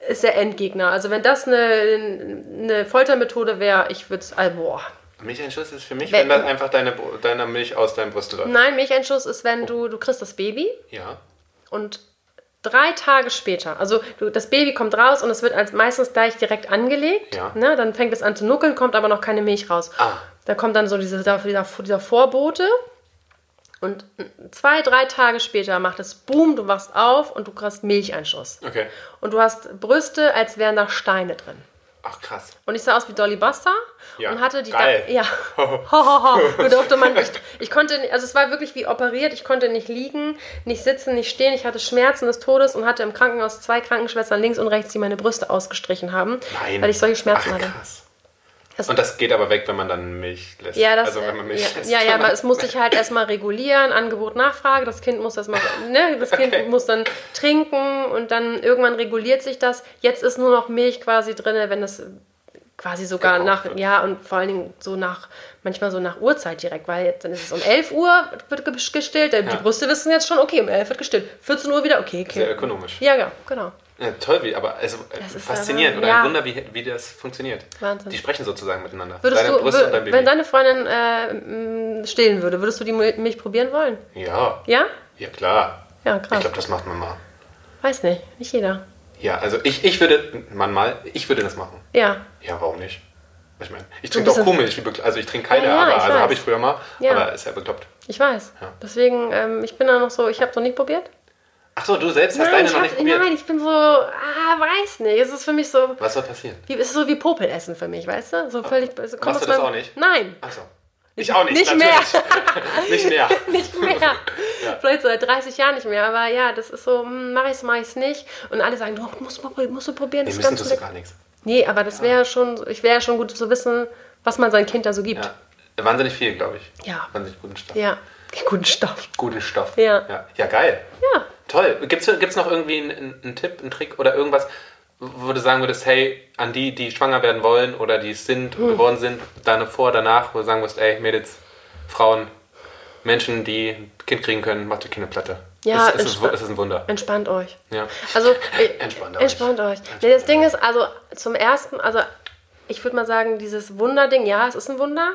ist der Endgegner. Also wenn das eine, eine Foltermethode wäre, ich würde es, also, boah. Milcheinschuss ist für mich, Wenn- wenn, dann einfach deine, deine Milch aus deinen Brüsten läuft. Nein, Milcheinschuss ist, wenn du, du kriegst das Baby Ja. und drei Tage später, also du, das Baby kommt raus und es wird als meistens gleich direkt angelegt. Ja. Ne? Dann fängt es an zu nuckeln, kommt aber noch keine Milch raus. Ah. Da kommt dann so diese, dieser, dieser Vorbote. Und zwei, drei Tage später macht es Boom, du wachst auf und du kriegst Milcheinschuss. Okay. Und du hast Brüste, als wären da Steine drin. Ach, krass. Und ich sah aus wie Dolly Buster Ja, und hatte die geil. Da, ja. Nur durfte man nicht. Ich konnte also es war wirklich wie operiert. Ich konnte nicht liegen, nicht sitzen, nicht stehen. Ich hatte Schmerzen des Todes und hatte im Krankenhaus zwei Krankenschwestern links und rechts, die meine Brüste ausgestrichen haben, Nein. weil ich solche Schmerzen Ach, hatte. krass. Das- Und das geht aber weg, wenn man dann Milch lässt. Ja, das, also wenn man Milch ja, lässt. ja, ja, aber es muss sich halt erstmal regulieren, Angebot, Nachfrage. Das Kind muss das mal, ne, das Kind Okay. muss dann trinken und dann irgendwann reguliert sich das. Jetzt ist nur noch Milch quasi drin, wenn das quasi sogar nach, wird. ja, und vor allen Dingen so nach, manchmal so nach Uhrzeit direkt, weil jetzt, dann ist es um 11 Uhr wird ge- gestillt, die Ja. Brüste wissen jetzt schon, okay, um 11 wird gestillt, 14 Uhr wieder, okay, okay. Sehr ökonomisch. Ja, ja, genau. Ja, toll, wie, aber also, äh, Das ist faszinierend oder ja. ein Wunder, wie, wie das funktioniert. Wahnsinn. Die sprechen sozusagen miteinander. Würdest Deine du, wür- und dein Baby. wenn deine Freundin äh, stillen würde, würdest du die Mil- Milch probieren wollen? ja, Ja? ja klar. Ja, Ich krass. glaube, das macht man mal. Weiß nicht, nicht jeder. Ja, also ich, ich würde, man mal, ich würde das machen. Ja, Ja, warum nicht? Ich meine, ich trinke auch wie bekl- also ich trinke keine, Ja, ja, aber ich also habe ich früher mal, aber ist ja bekloppt. ich weiß. Deswegen, ähm, ich bin da noch so, ich habe noch nicht probiert. Ach so, du selbst hast Nein, deine noch hab, nicht probiert. nein, ich bin so, ah, weiß nicht. Es ist für mich so, Was soll passieren? wie, es ist so wie Popelessen für mich, weißt du? So völlig. So, Machst du das auch nicht? Nein, Ach so. Ich auch nicht, Nicht natürlich. nicht mehr. nicht mehr. Vielleicht so seit 30 Jahren nicht mehr, aber ja, das ist so, hm, mach ich's, mach ich's nicht. Und alle sagen, du musst, mal- musst du probieren, Nee, das ist müssen tust du gar nichts. Nee, aber das wäre schon, ich wäre schon gut zu wissen, was man sein Kind da so gibt. Ja. Wahnsinnig viel, glaube ich. Ja. Wahnsinnig guten Stoff. Ja, guten Stoff. Guten Stoff. Ja. Ja, ja geil. Ja. Toll. Gibt es noch irgendwie einen, einen, Tipp, einen Trick oder irgendwas, wo du sagen würdest, hey, an die, die schwanger werden wollen oder die es sind, Hm. geworden sind, dann vor, danach, wo du sagen musst, ey, Mädels, Frauen, Menschen, die ein Kind kriegen können, macht euch keine Platte. Ja, es, es, ist, es ist ein Wunder. Entspannt euch. Ja. Also, Entspannt euch. Entspannt euch. Nee, das Ding ist, also zum ersten, also ich würde mal sagen, dieses Wunderding, ja, es ist ein Wunder.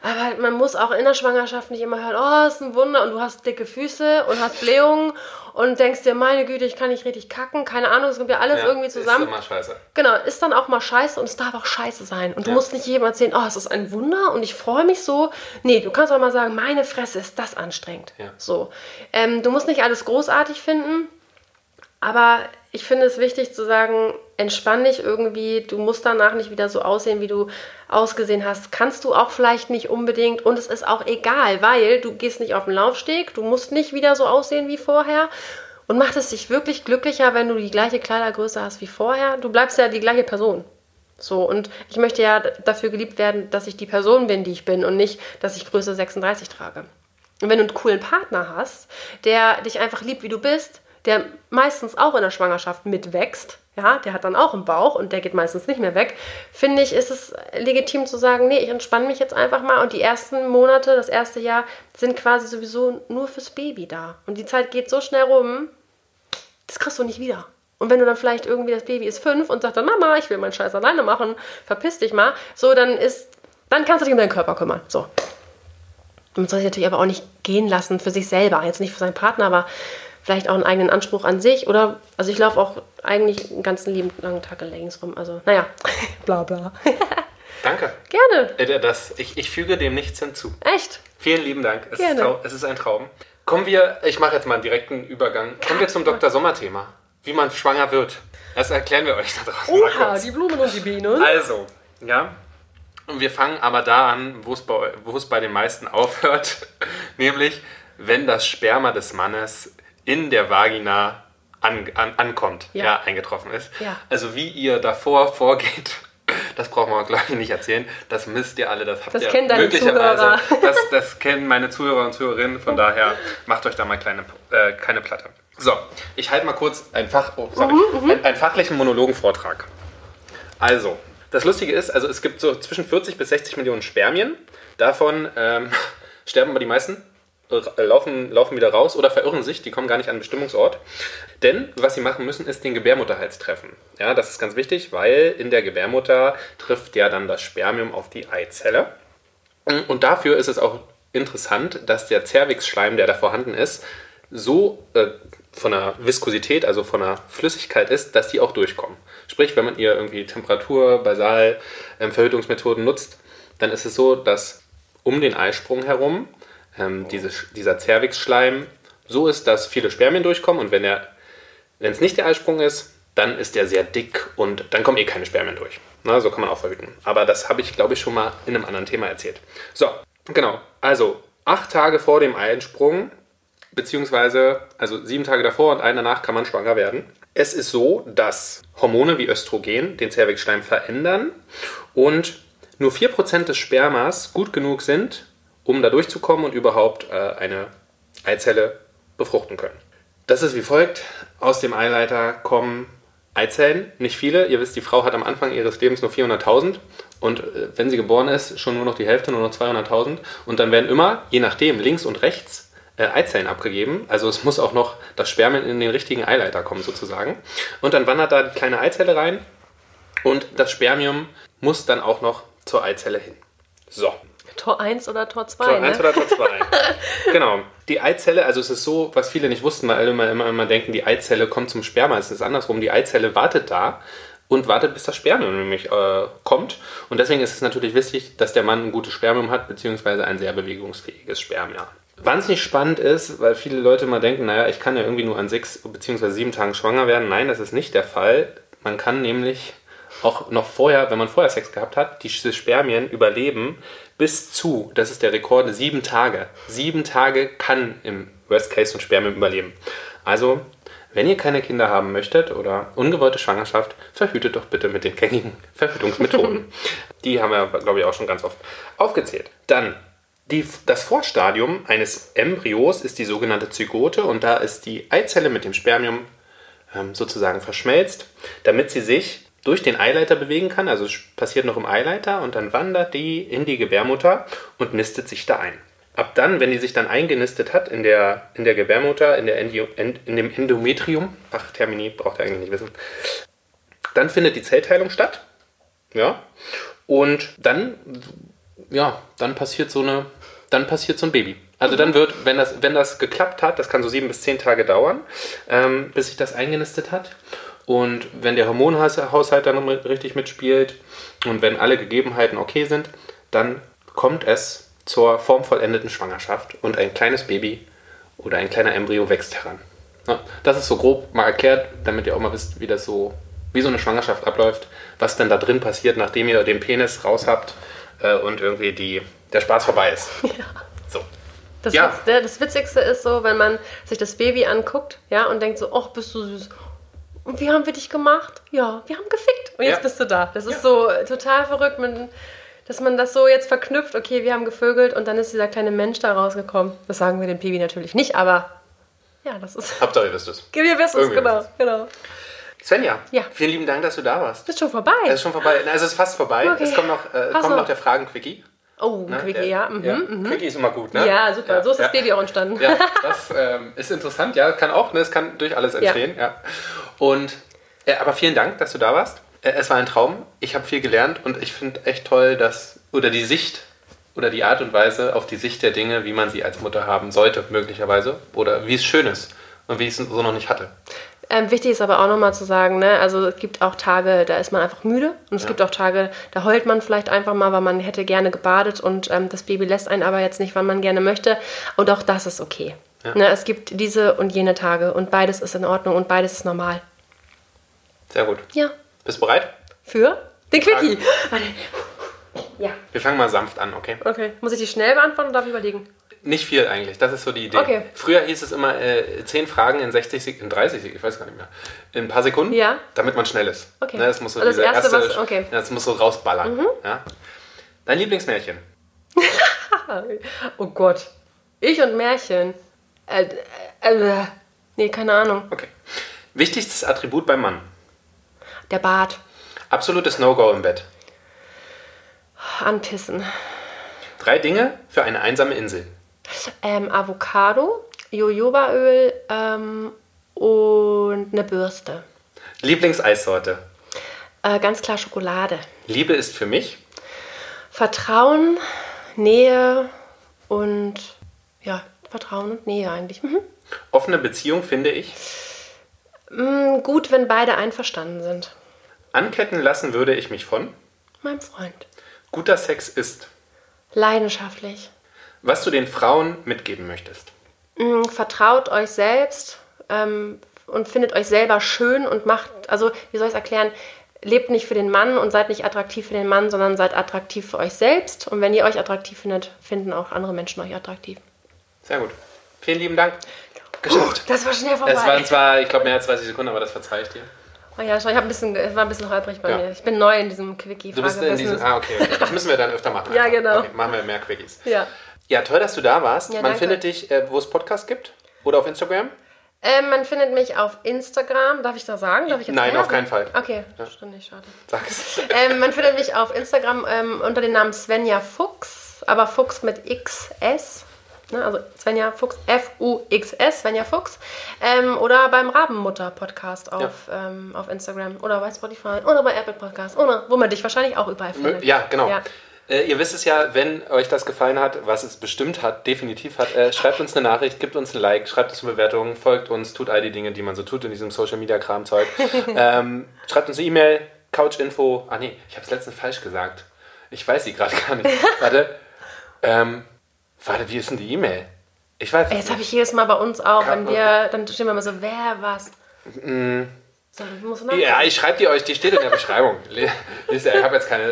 Aber man muss auch in der Schwangerschaft nicht immer hören, oh, es ist ein Wunder und du hast dicke Füße und hast Blähungen und denkst dir, meine Güte, ich kann nicht richtig kacken. Keine Ahnung, es kommt ja alles Ja, irgendwie zusammen. Ist immer scheiße. Genau, ist dann auch mal scheiße und es darf auch scheiße sein. Und du Ja. musst nicht jedem erzählen, oh, es ist ein Wunder und ich freue mich so. Nee, du kannst auch mal sagen, meine Fresse, ist das anstrengend. Ja. So. Ähm, du musst nicht alles großartig finden, aber ich finde es wichtig zu sagen, entspann dich irgendwie. Du musst danach nicht wieder so aussehen, wie du ausgesehen hast. Kannst du auch vielleicht nicht unbedingt. Und es ist auch egal, weil du gehst nicht auf den Laufsteg. Du musst nicht wieder so aussehen wie vorher. Und macht es dich wirklich glücklicher, wenn du die gleiche Kleidergröße hast wie vorher? Du bleibst ja die gleiche Person. So, und ich möchte ja dafür geliebt werden, dass ich die Person bin, die ich bin und nicht, dass ich Größe 36 trage. Und wenn du einen coolen Partner hast, der dich einfach liebt, wie du bist, der meistens auch in der Schwangerschaft mitwächst, ja, der hat dann auch einen Bauch und der geht meistens nicht mehr weg, finde ich, ist es legitim zu sagen, nee, ich entspanne mich jetzt einfach mal und die ersten Monate, das erste Jahr sind quasi sowieso nur fürs Baby da. Und die Zeit geht so schnell rum, das kriegst du nicht wieder. Und wenn du dann vielleicht irgendwie, das Baby ist fünf und sagt dann, Mama, ich will meinen Scheiß alleine machen, verpiss dich mal, so, dann ist, dann kannst du dich um deinen Körper kümmern. So. Man soll sich natürlich aber auch nicht gehen lassen für sich selber, jetzt nicht für seinen Partner, aber vielleicht auch einen eigenen Anspruch an sich. Oder, also ich laufe auch eigentlich einen ganzen lieben langen Tag in Leggings rum. Also, naja, bla bla. Danke. Gerne. Äh, Das, ich, ich füge dem nichts hinzu. Echt? Vielen lieben Dank. Es, ist, Gerne. trau- es ist ein Traum. Kommen wir, ich mache jetzt mal einen direkten Übergang. Kommen wir zum Dr. Sommer-Thema. Wie man schwanger wird. Das erklären wir euch da draußen mal Oha, kurz. die Blumen und die Bienen. Also, ja. Und wir fangen aber da an, wo es bei, wo es bei den meisten aufhört. Nämlich, wenn das Sperma des Mannes in der Vagina an, an, ankommt, ja. Ja. eingetroffen ist. Ja. Also wie ihr davor vorgeht, das brauchen wir glaube ich nicht erzählen. Das müsst ihr alle, das habt Das ihr kennen möglicherweise. Zuhörer. Das, das kennen meine Zuhörer und Zuhörerinnen, von daher macht euch da mal kleine, äh, keine Platte. So, ich halte mal kurz ein Fach, oh, sorry, Mhm, ein, einen fachlichen Monologenvortrag. Also, das Lustige ist, also es gibt so zwischen 40 bis 60 Millionen Spermien. Davon ähm, sterben aber die meisten, laufen, laufen wieder raus oder verirren sich, die kommen gar nicht an den Bestimmungsort. Denn was sie machen müssen, ist den Gebärmutterhals treffen. Ja, das ist ganz wichtig, weil in der Gebärmutter trifft ja dann das Spermium auf die Eizelle. Und dafür ist es auch interessant, dass der Zervixschleim, der da vorhanden ist, so äh, von der Viskosität, also von der Flüssigkeit ist, dass die auch durchkommen. Sprich, wenn man ihr irgendwie Temperatur, Basal, ähm, Verhütungsmethoden nutzt, dann ist es so, dass um den Eisprung herum ähm, diese, dieser Zervixschleim so ist, dass viele Spermien durchkommen und wenn er es nicht der Eisprung ist, dann ist der sehr dick und dann kommen eh keine Spermien durch. Na, so kann man auch verhüten. Aber das habe ich, glaube ich, schon mal in einem anderen Thema erzählt. So, genau. Also, acht Tage vor dem Einsprung, beziehungsweise also sieben Tage davor und einen danach kann man schwanger werden. Es ist so, dass Hormone wie Östrogen den Zervixschleim verändern und nur 4% des Spermas gut genug sind, um da durchzukommen und überhaupt äh, eine Eizelle befruchten können. Das ist wie folgt. Aus dem Eileiter kommen Eizellen, nicht viele. Ihr wisst, die Frau hat am Anfang ihres Lebens nur 400.000 und äh, wenn sie geboren ist, schon nur noch die Hälfte, nur noch 200.000. Und dann werden immer, je nachdem, links und rechts äh, Eizellen abgegeben. Also es muss auch noch das Spermien in den richtigen Eileiter kommen sozusagen. Und dann wandert da die kleine Eizelle rein und das Spermium muss dann auch noch zur Eizelle hin. So, Tor 1 oder Tor 2, Tor ne? 1 oder Tor 2. genau. Die Eizelle, also es ist so, was viele nicht wussten, weil alle immer, immer, immer denken, die Eizelle kommt zum Sperma. Es ist andersrum. Die Eizelle wartet da und wartet, bis das Spermium nämlich äh, kommt. Und deswegen ist es natürlich wichtig, dass der Mann ein gutes Spermium hat, beziehungsweise ein sehr bewegungsfähiges Spermium. Wahnsinnig spannend ist, weil viele Leute immer denken, naja, ich kann ja irgendwie nur an sechs beziehungsweise sieben Tagen schwanger werden. Nein, das ist nicht der Fall. Man kann nämlich auch noch vorher, wenn man vorher Sex gehabt hat, diese Spermien überleben bis zu, das ist der Rekord, sieben Tage. Sieben Tage kann im Worst Case ein Spermium überleben. Also Wenn ihr keine Kinder haben möchtet oder ungewollte Schwangerschaft, verhütet doch bitte mit den gängigen Verhütungsmethoden. die haben wir, glaube ich, auch schon ganz oft aufgezählt. Dann die, das Vorstadium eines Embryos ist die sogenannte Zygote und da ist die Eizelle mit dem Spermium ähm, sozusagen verschmelzt, damit sie sich durch den Eileiter bewegen kann. Also es passiert noch im Eileiter und dann wandert die in die Gebärmutter und nistet sich da ein. Ab dann, wenn die sich dann eingenistet hat in der, in der Gebärmutter, in, der Endio, in, in dem Endometrium, Fachtermini braucht ihr eigentlich nicht wissen, dann findet die Zellteilung statt. Ja. Und dann, ja, dann passiert so eine, dann passiert so ein Baby. Also dann wird, wenn das, wenn das geklappt hat, das kann so sieben bis zehn Tage dauern, ähm, bis sich das eingenistet hat. Und wenn der Hormonhaushalt dann richtig mitspielt und wenn alle Gegebenheiten okay sind, dann kommt es zur formvollendeten Schwangerschaft und ein kleines Baby oder ein kleiner Embryo wächst heran. Das ist so grob mal erklärt, damit ihr auch mal wisst, wie das so, wie so eine Schwangerschaft abläuft, was denn da drin passiert, nachdem ihr den Penis raus habt äh, und irgendwie die, der Spaß vorbei ist. Ja. So. Das, ja. Witz, das Witzigste ist so, wenn man sich das Baby anguckt, ja, und denkt so, ach, bist du süß. Und wie haben wir dich gemacht? Ja, wir haben gefickt. Und jetzt ja. bist du da. Das ist so total verrückt, dass man das so jetzt verknüpft. Okay, wir haben gevögelt und dann ist dieser kleine Mensch da rausgekommen. Das sagen wir dem Baby natürlich nicht, aber ja, das ist. Hauptsache, ihr wisst es. Wir wissen es, genau, genau. Svenja, ja. vielen lieben Dank, dass du da warst. Ist schon vorbei. Es ist schon vorbei. Also es ist fast vorbei. Okay. Es kommt noch, äh, kommt noch? noch der Fragen-Quickie. Oh, ein ne? Quickie, ja. Mhm, ja. Mhm. Quickie ist immer gut, ne? Ja, super. Ja. So ist das Baby auch entstanden. Ja, das ähm, ist interessant. Ja, kann auch, ne? Es kann durch alles entstehen. Ja. Und äh, aber vielen Dank, dass du da warst. Äh, es war ein Traum. Ich habe viel gelernt und ich finde echt toll, dass, oder die Sicht oder die Art und Weise auf die Sicht der Dinge, wie man sie als Mutter haben sollte, möglicherweise, oder wie es schön ist und wie ich es so noch nicht hatte. Ähm, wichtig ist aber auch nochmal zu sagen, ne, also es gibt auch Tage, da ist man einfach müde und es ja. gibt auch Tage, da heult man vielleicht einfach mal, weil man hätte gerne gebadet und ähm, das Baby lässt einen aber jetzt nicht, wann man gerne möchte und auch das ist okay. Ja. Ne, es gibt diese und jene Tage und beides ist in Ordnung und beides ist normal. Sehr gut. Ja. Bist du bereit? Für den Quickie. Ja. Wir fangen mal sanft an, okay? Okay. Muss ich die schnell beantworten oder darf ich überlegen? Nicht viel eigentlich, das ist so die Idee. Okay. Früher hieß es immer äh, 10 Fragen in 60 Sekunden, in 30 Sekunden, ich weiß gar nicht mehr. In ein paar Sekunden, ja. damit man schnell ist. Okay. Ne, das muss so das erste, erste, was, okay. das muss so rausballern. Mhm. Ja? Dein Lieblingsmärchen? oh Gott. Ich und Märchen. Äh, äh, äh, nee, keine Ahnung. Okay. Wichtigstes Attribut beim Mann? Der Bart. Absolutes No-Go im Bett. Anpissen. Drei Dinge für eine einsame Insel. Ähm, Avocado, Jojobaöl ähm, und eine Bürste. Lieblingseissorte? Äh, ganz klar Schokolade. Liebe ist für mich? Vertrauen, Nähe und ja, Vertrauen und Nähe eigentlich. Mhm. Offene Beziehung finde ich? Mm, gut, wenn beide einverstanden sind. Anketten lassen würde ich mich von? Meinem Freund. Guter Sex ist? Leidenschaftlich. Was du den Frauen mitgeben möchtest? Mm, vertraut euch selbst ähm, und findet euch selber schön und macht, also wie soll ich es erklären, lebt nicht für den Mann und seid nicht attraktiv für den Mann, sondern seid attraktiv für euch selbst. Und wenn ihr euch attraktiv findet, finden auch andere Menschen euch attraktiv. Sehr gut. Vielen lieben Dank. Geschafft. das war schnell vorbei. Es waren zwar, ich glaube, mehr als 30 Sekunden, aber das verzeihe ich dir. Oh ja, schon. Ich ein bisschen, war ein bisschen holprig bei ja. mir. Ich bin neu in diesem quickie Du bist in diesem, ah, okay, okay. Das müssen wir dann öfter machen. ja, genau. Okay, machen wir mehr Quickies. Ja. Ja, toll, dass du da warst. Ja, man danke. findet dich, äh, wo es Podcasts gibt oder auf Instagram? Ähm, man findet mich auf Instagram. Darf ich das sagen? Darf ich jetzt Nein, auf keinen Fall. Okay, ja. stimmt nicht, schade. Sag's. Ähm, man findet mich auf Instagram ähm, unter dem Namen Svenja Fuchs, aber Fuchs mit XS. Ne, also Svenja Fuchs, F-U-X-S, Svenja Fuchs. Ähm, oder beim Rabenmutter-Podcast auf, ja. ähm, auf Instagram oder bei Spotify oder bei Apple Podcast oder wo man dich wahrscheinlich auch überall findet. Ja, genau. Ja. Äh, ihr wisst es ja, wenn euch das gefallen hat, was es bestimmt hat, definitiv hat, äh, schreibt uns eine Nachricht, gebt uns ein Like, schreibt uns eine Bewertung, folgt uns, tut all die Dinge, die man so tut in diesem Social Media Kram-Zeug. ähm, schreibt uns eine E-Mail, Couchinfo. Ach nee, ich habe es letztens falsch gesagt. Ich weiß sie gerade gar nicht. Warte. Ähm, Warte, wie ist denn die E-Mail? Ich weiß Jetzt habe ich jedes Mal bei uns auch, wenn wir, dann stehen wir immer so, wer was. Mm. So, ja, ich schreibe die euch, die steht in der Beschreibung. ich habe jetzt keine,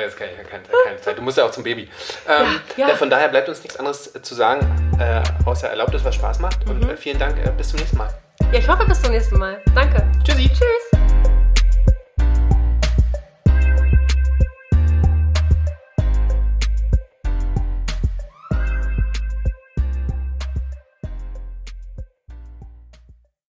jetzt keine, keine, keine, Zeit. Du musst ja auch zum Baby. Ähm, ja, ja. Von daher bleibt uns nichts anderes zu sagen, äh, außer erlaubt es, was Spaß macht. Mhm. Und äh, vielen Dank, äh, bis zum nächsten Mal. Ja, ich hoffe bis zum nächsten Mal. Danke. Tschüssi. Tschüss.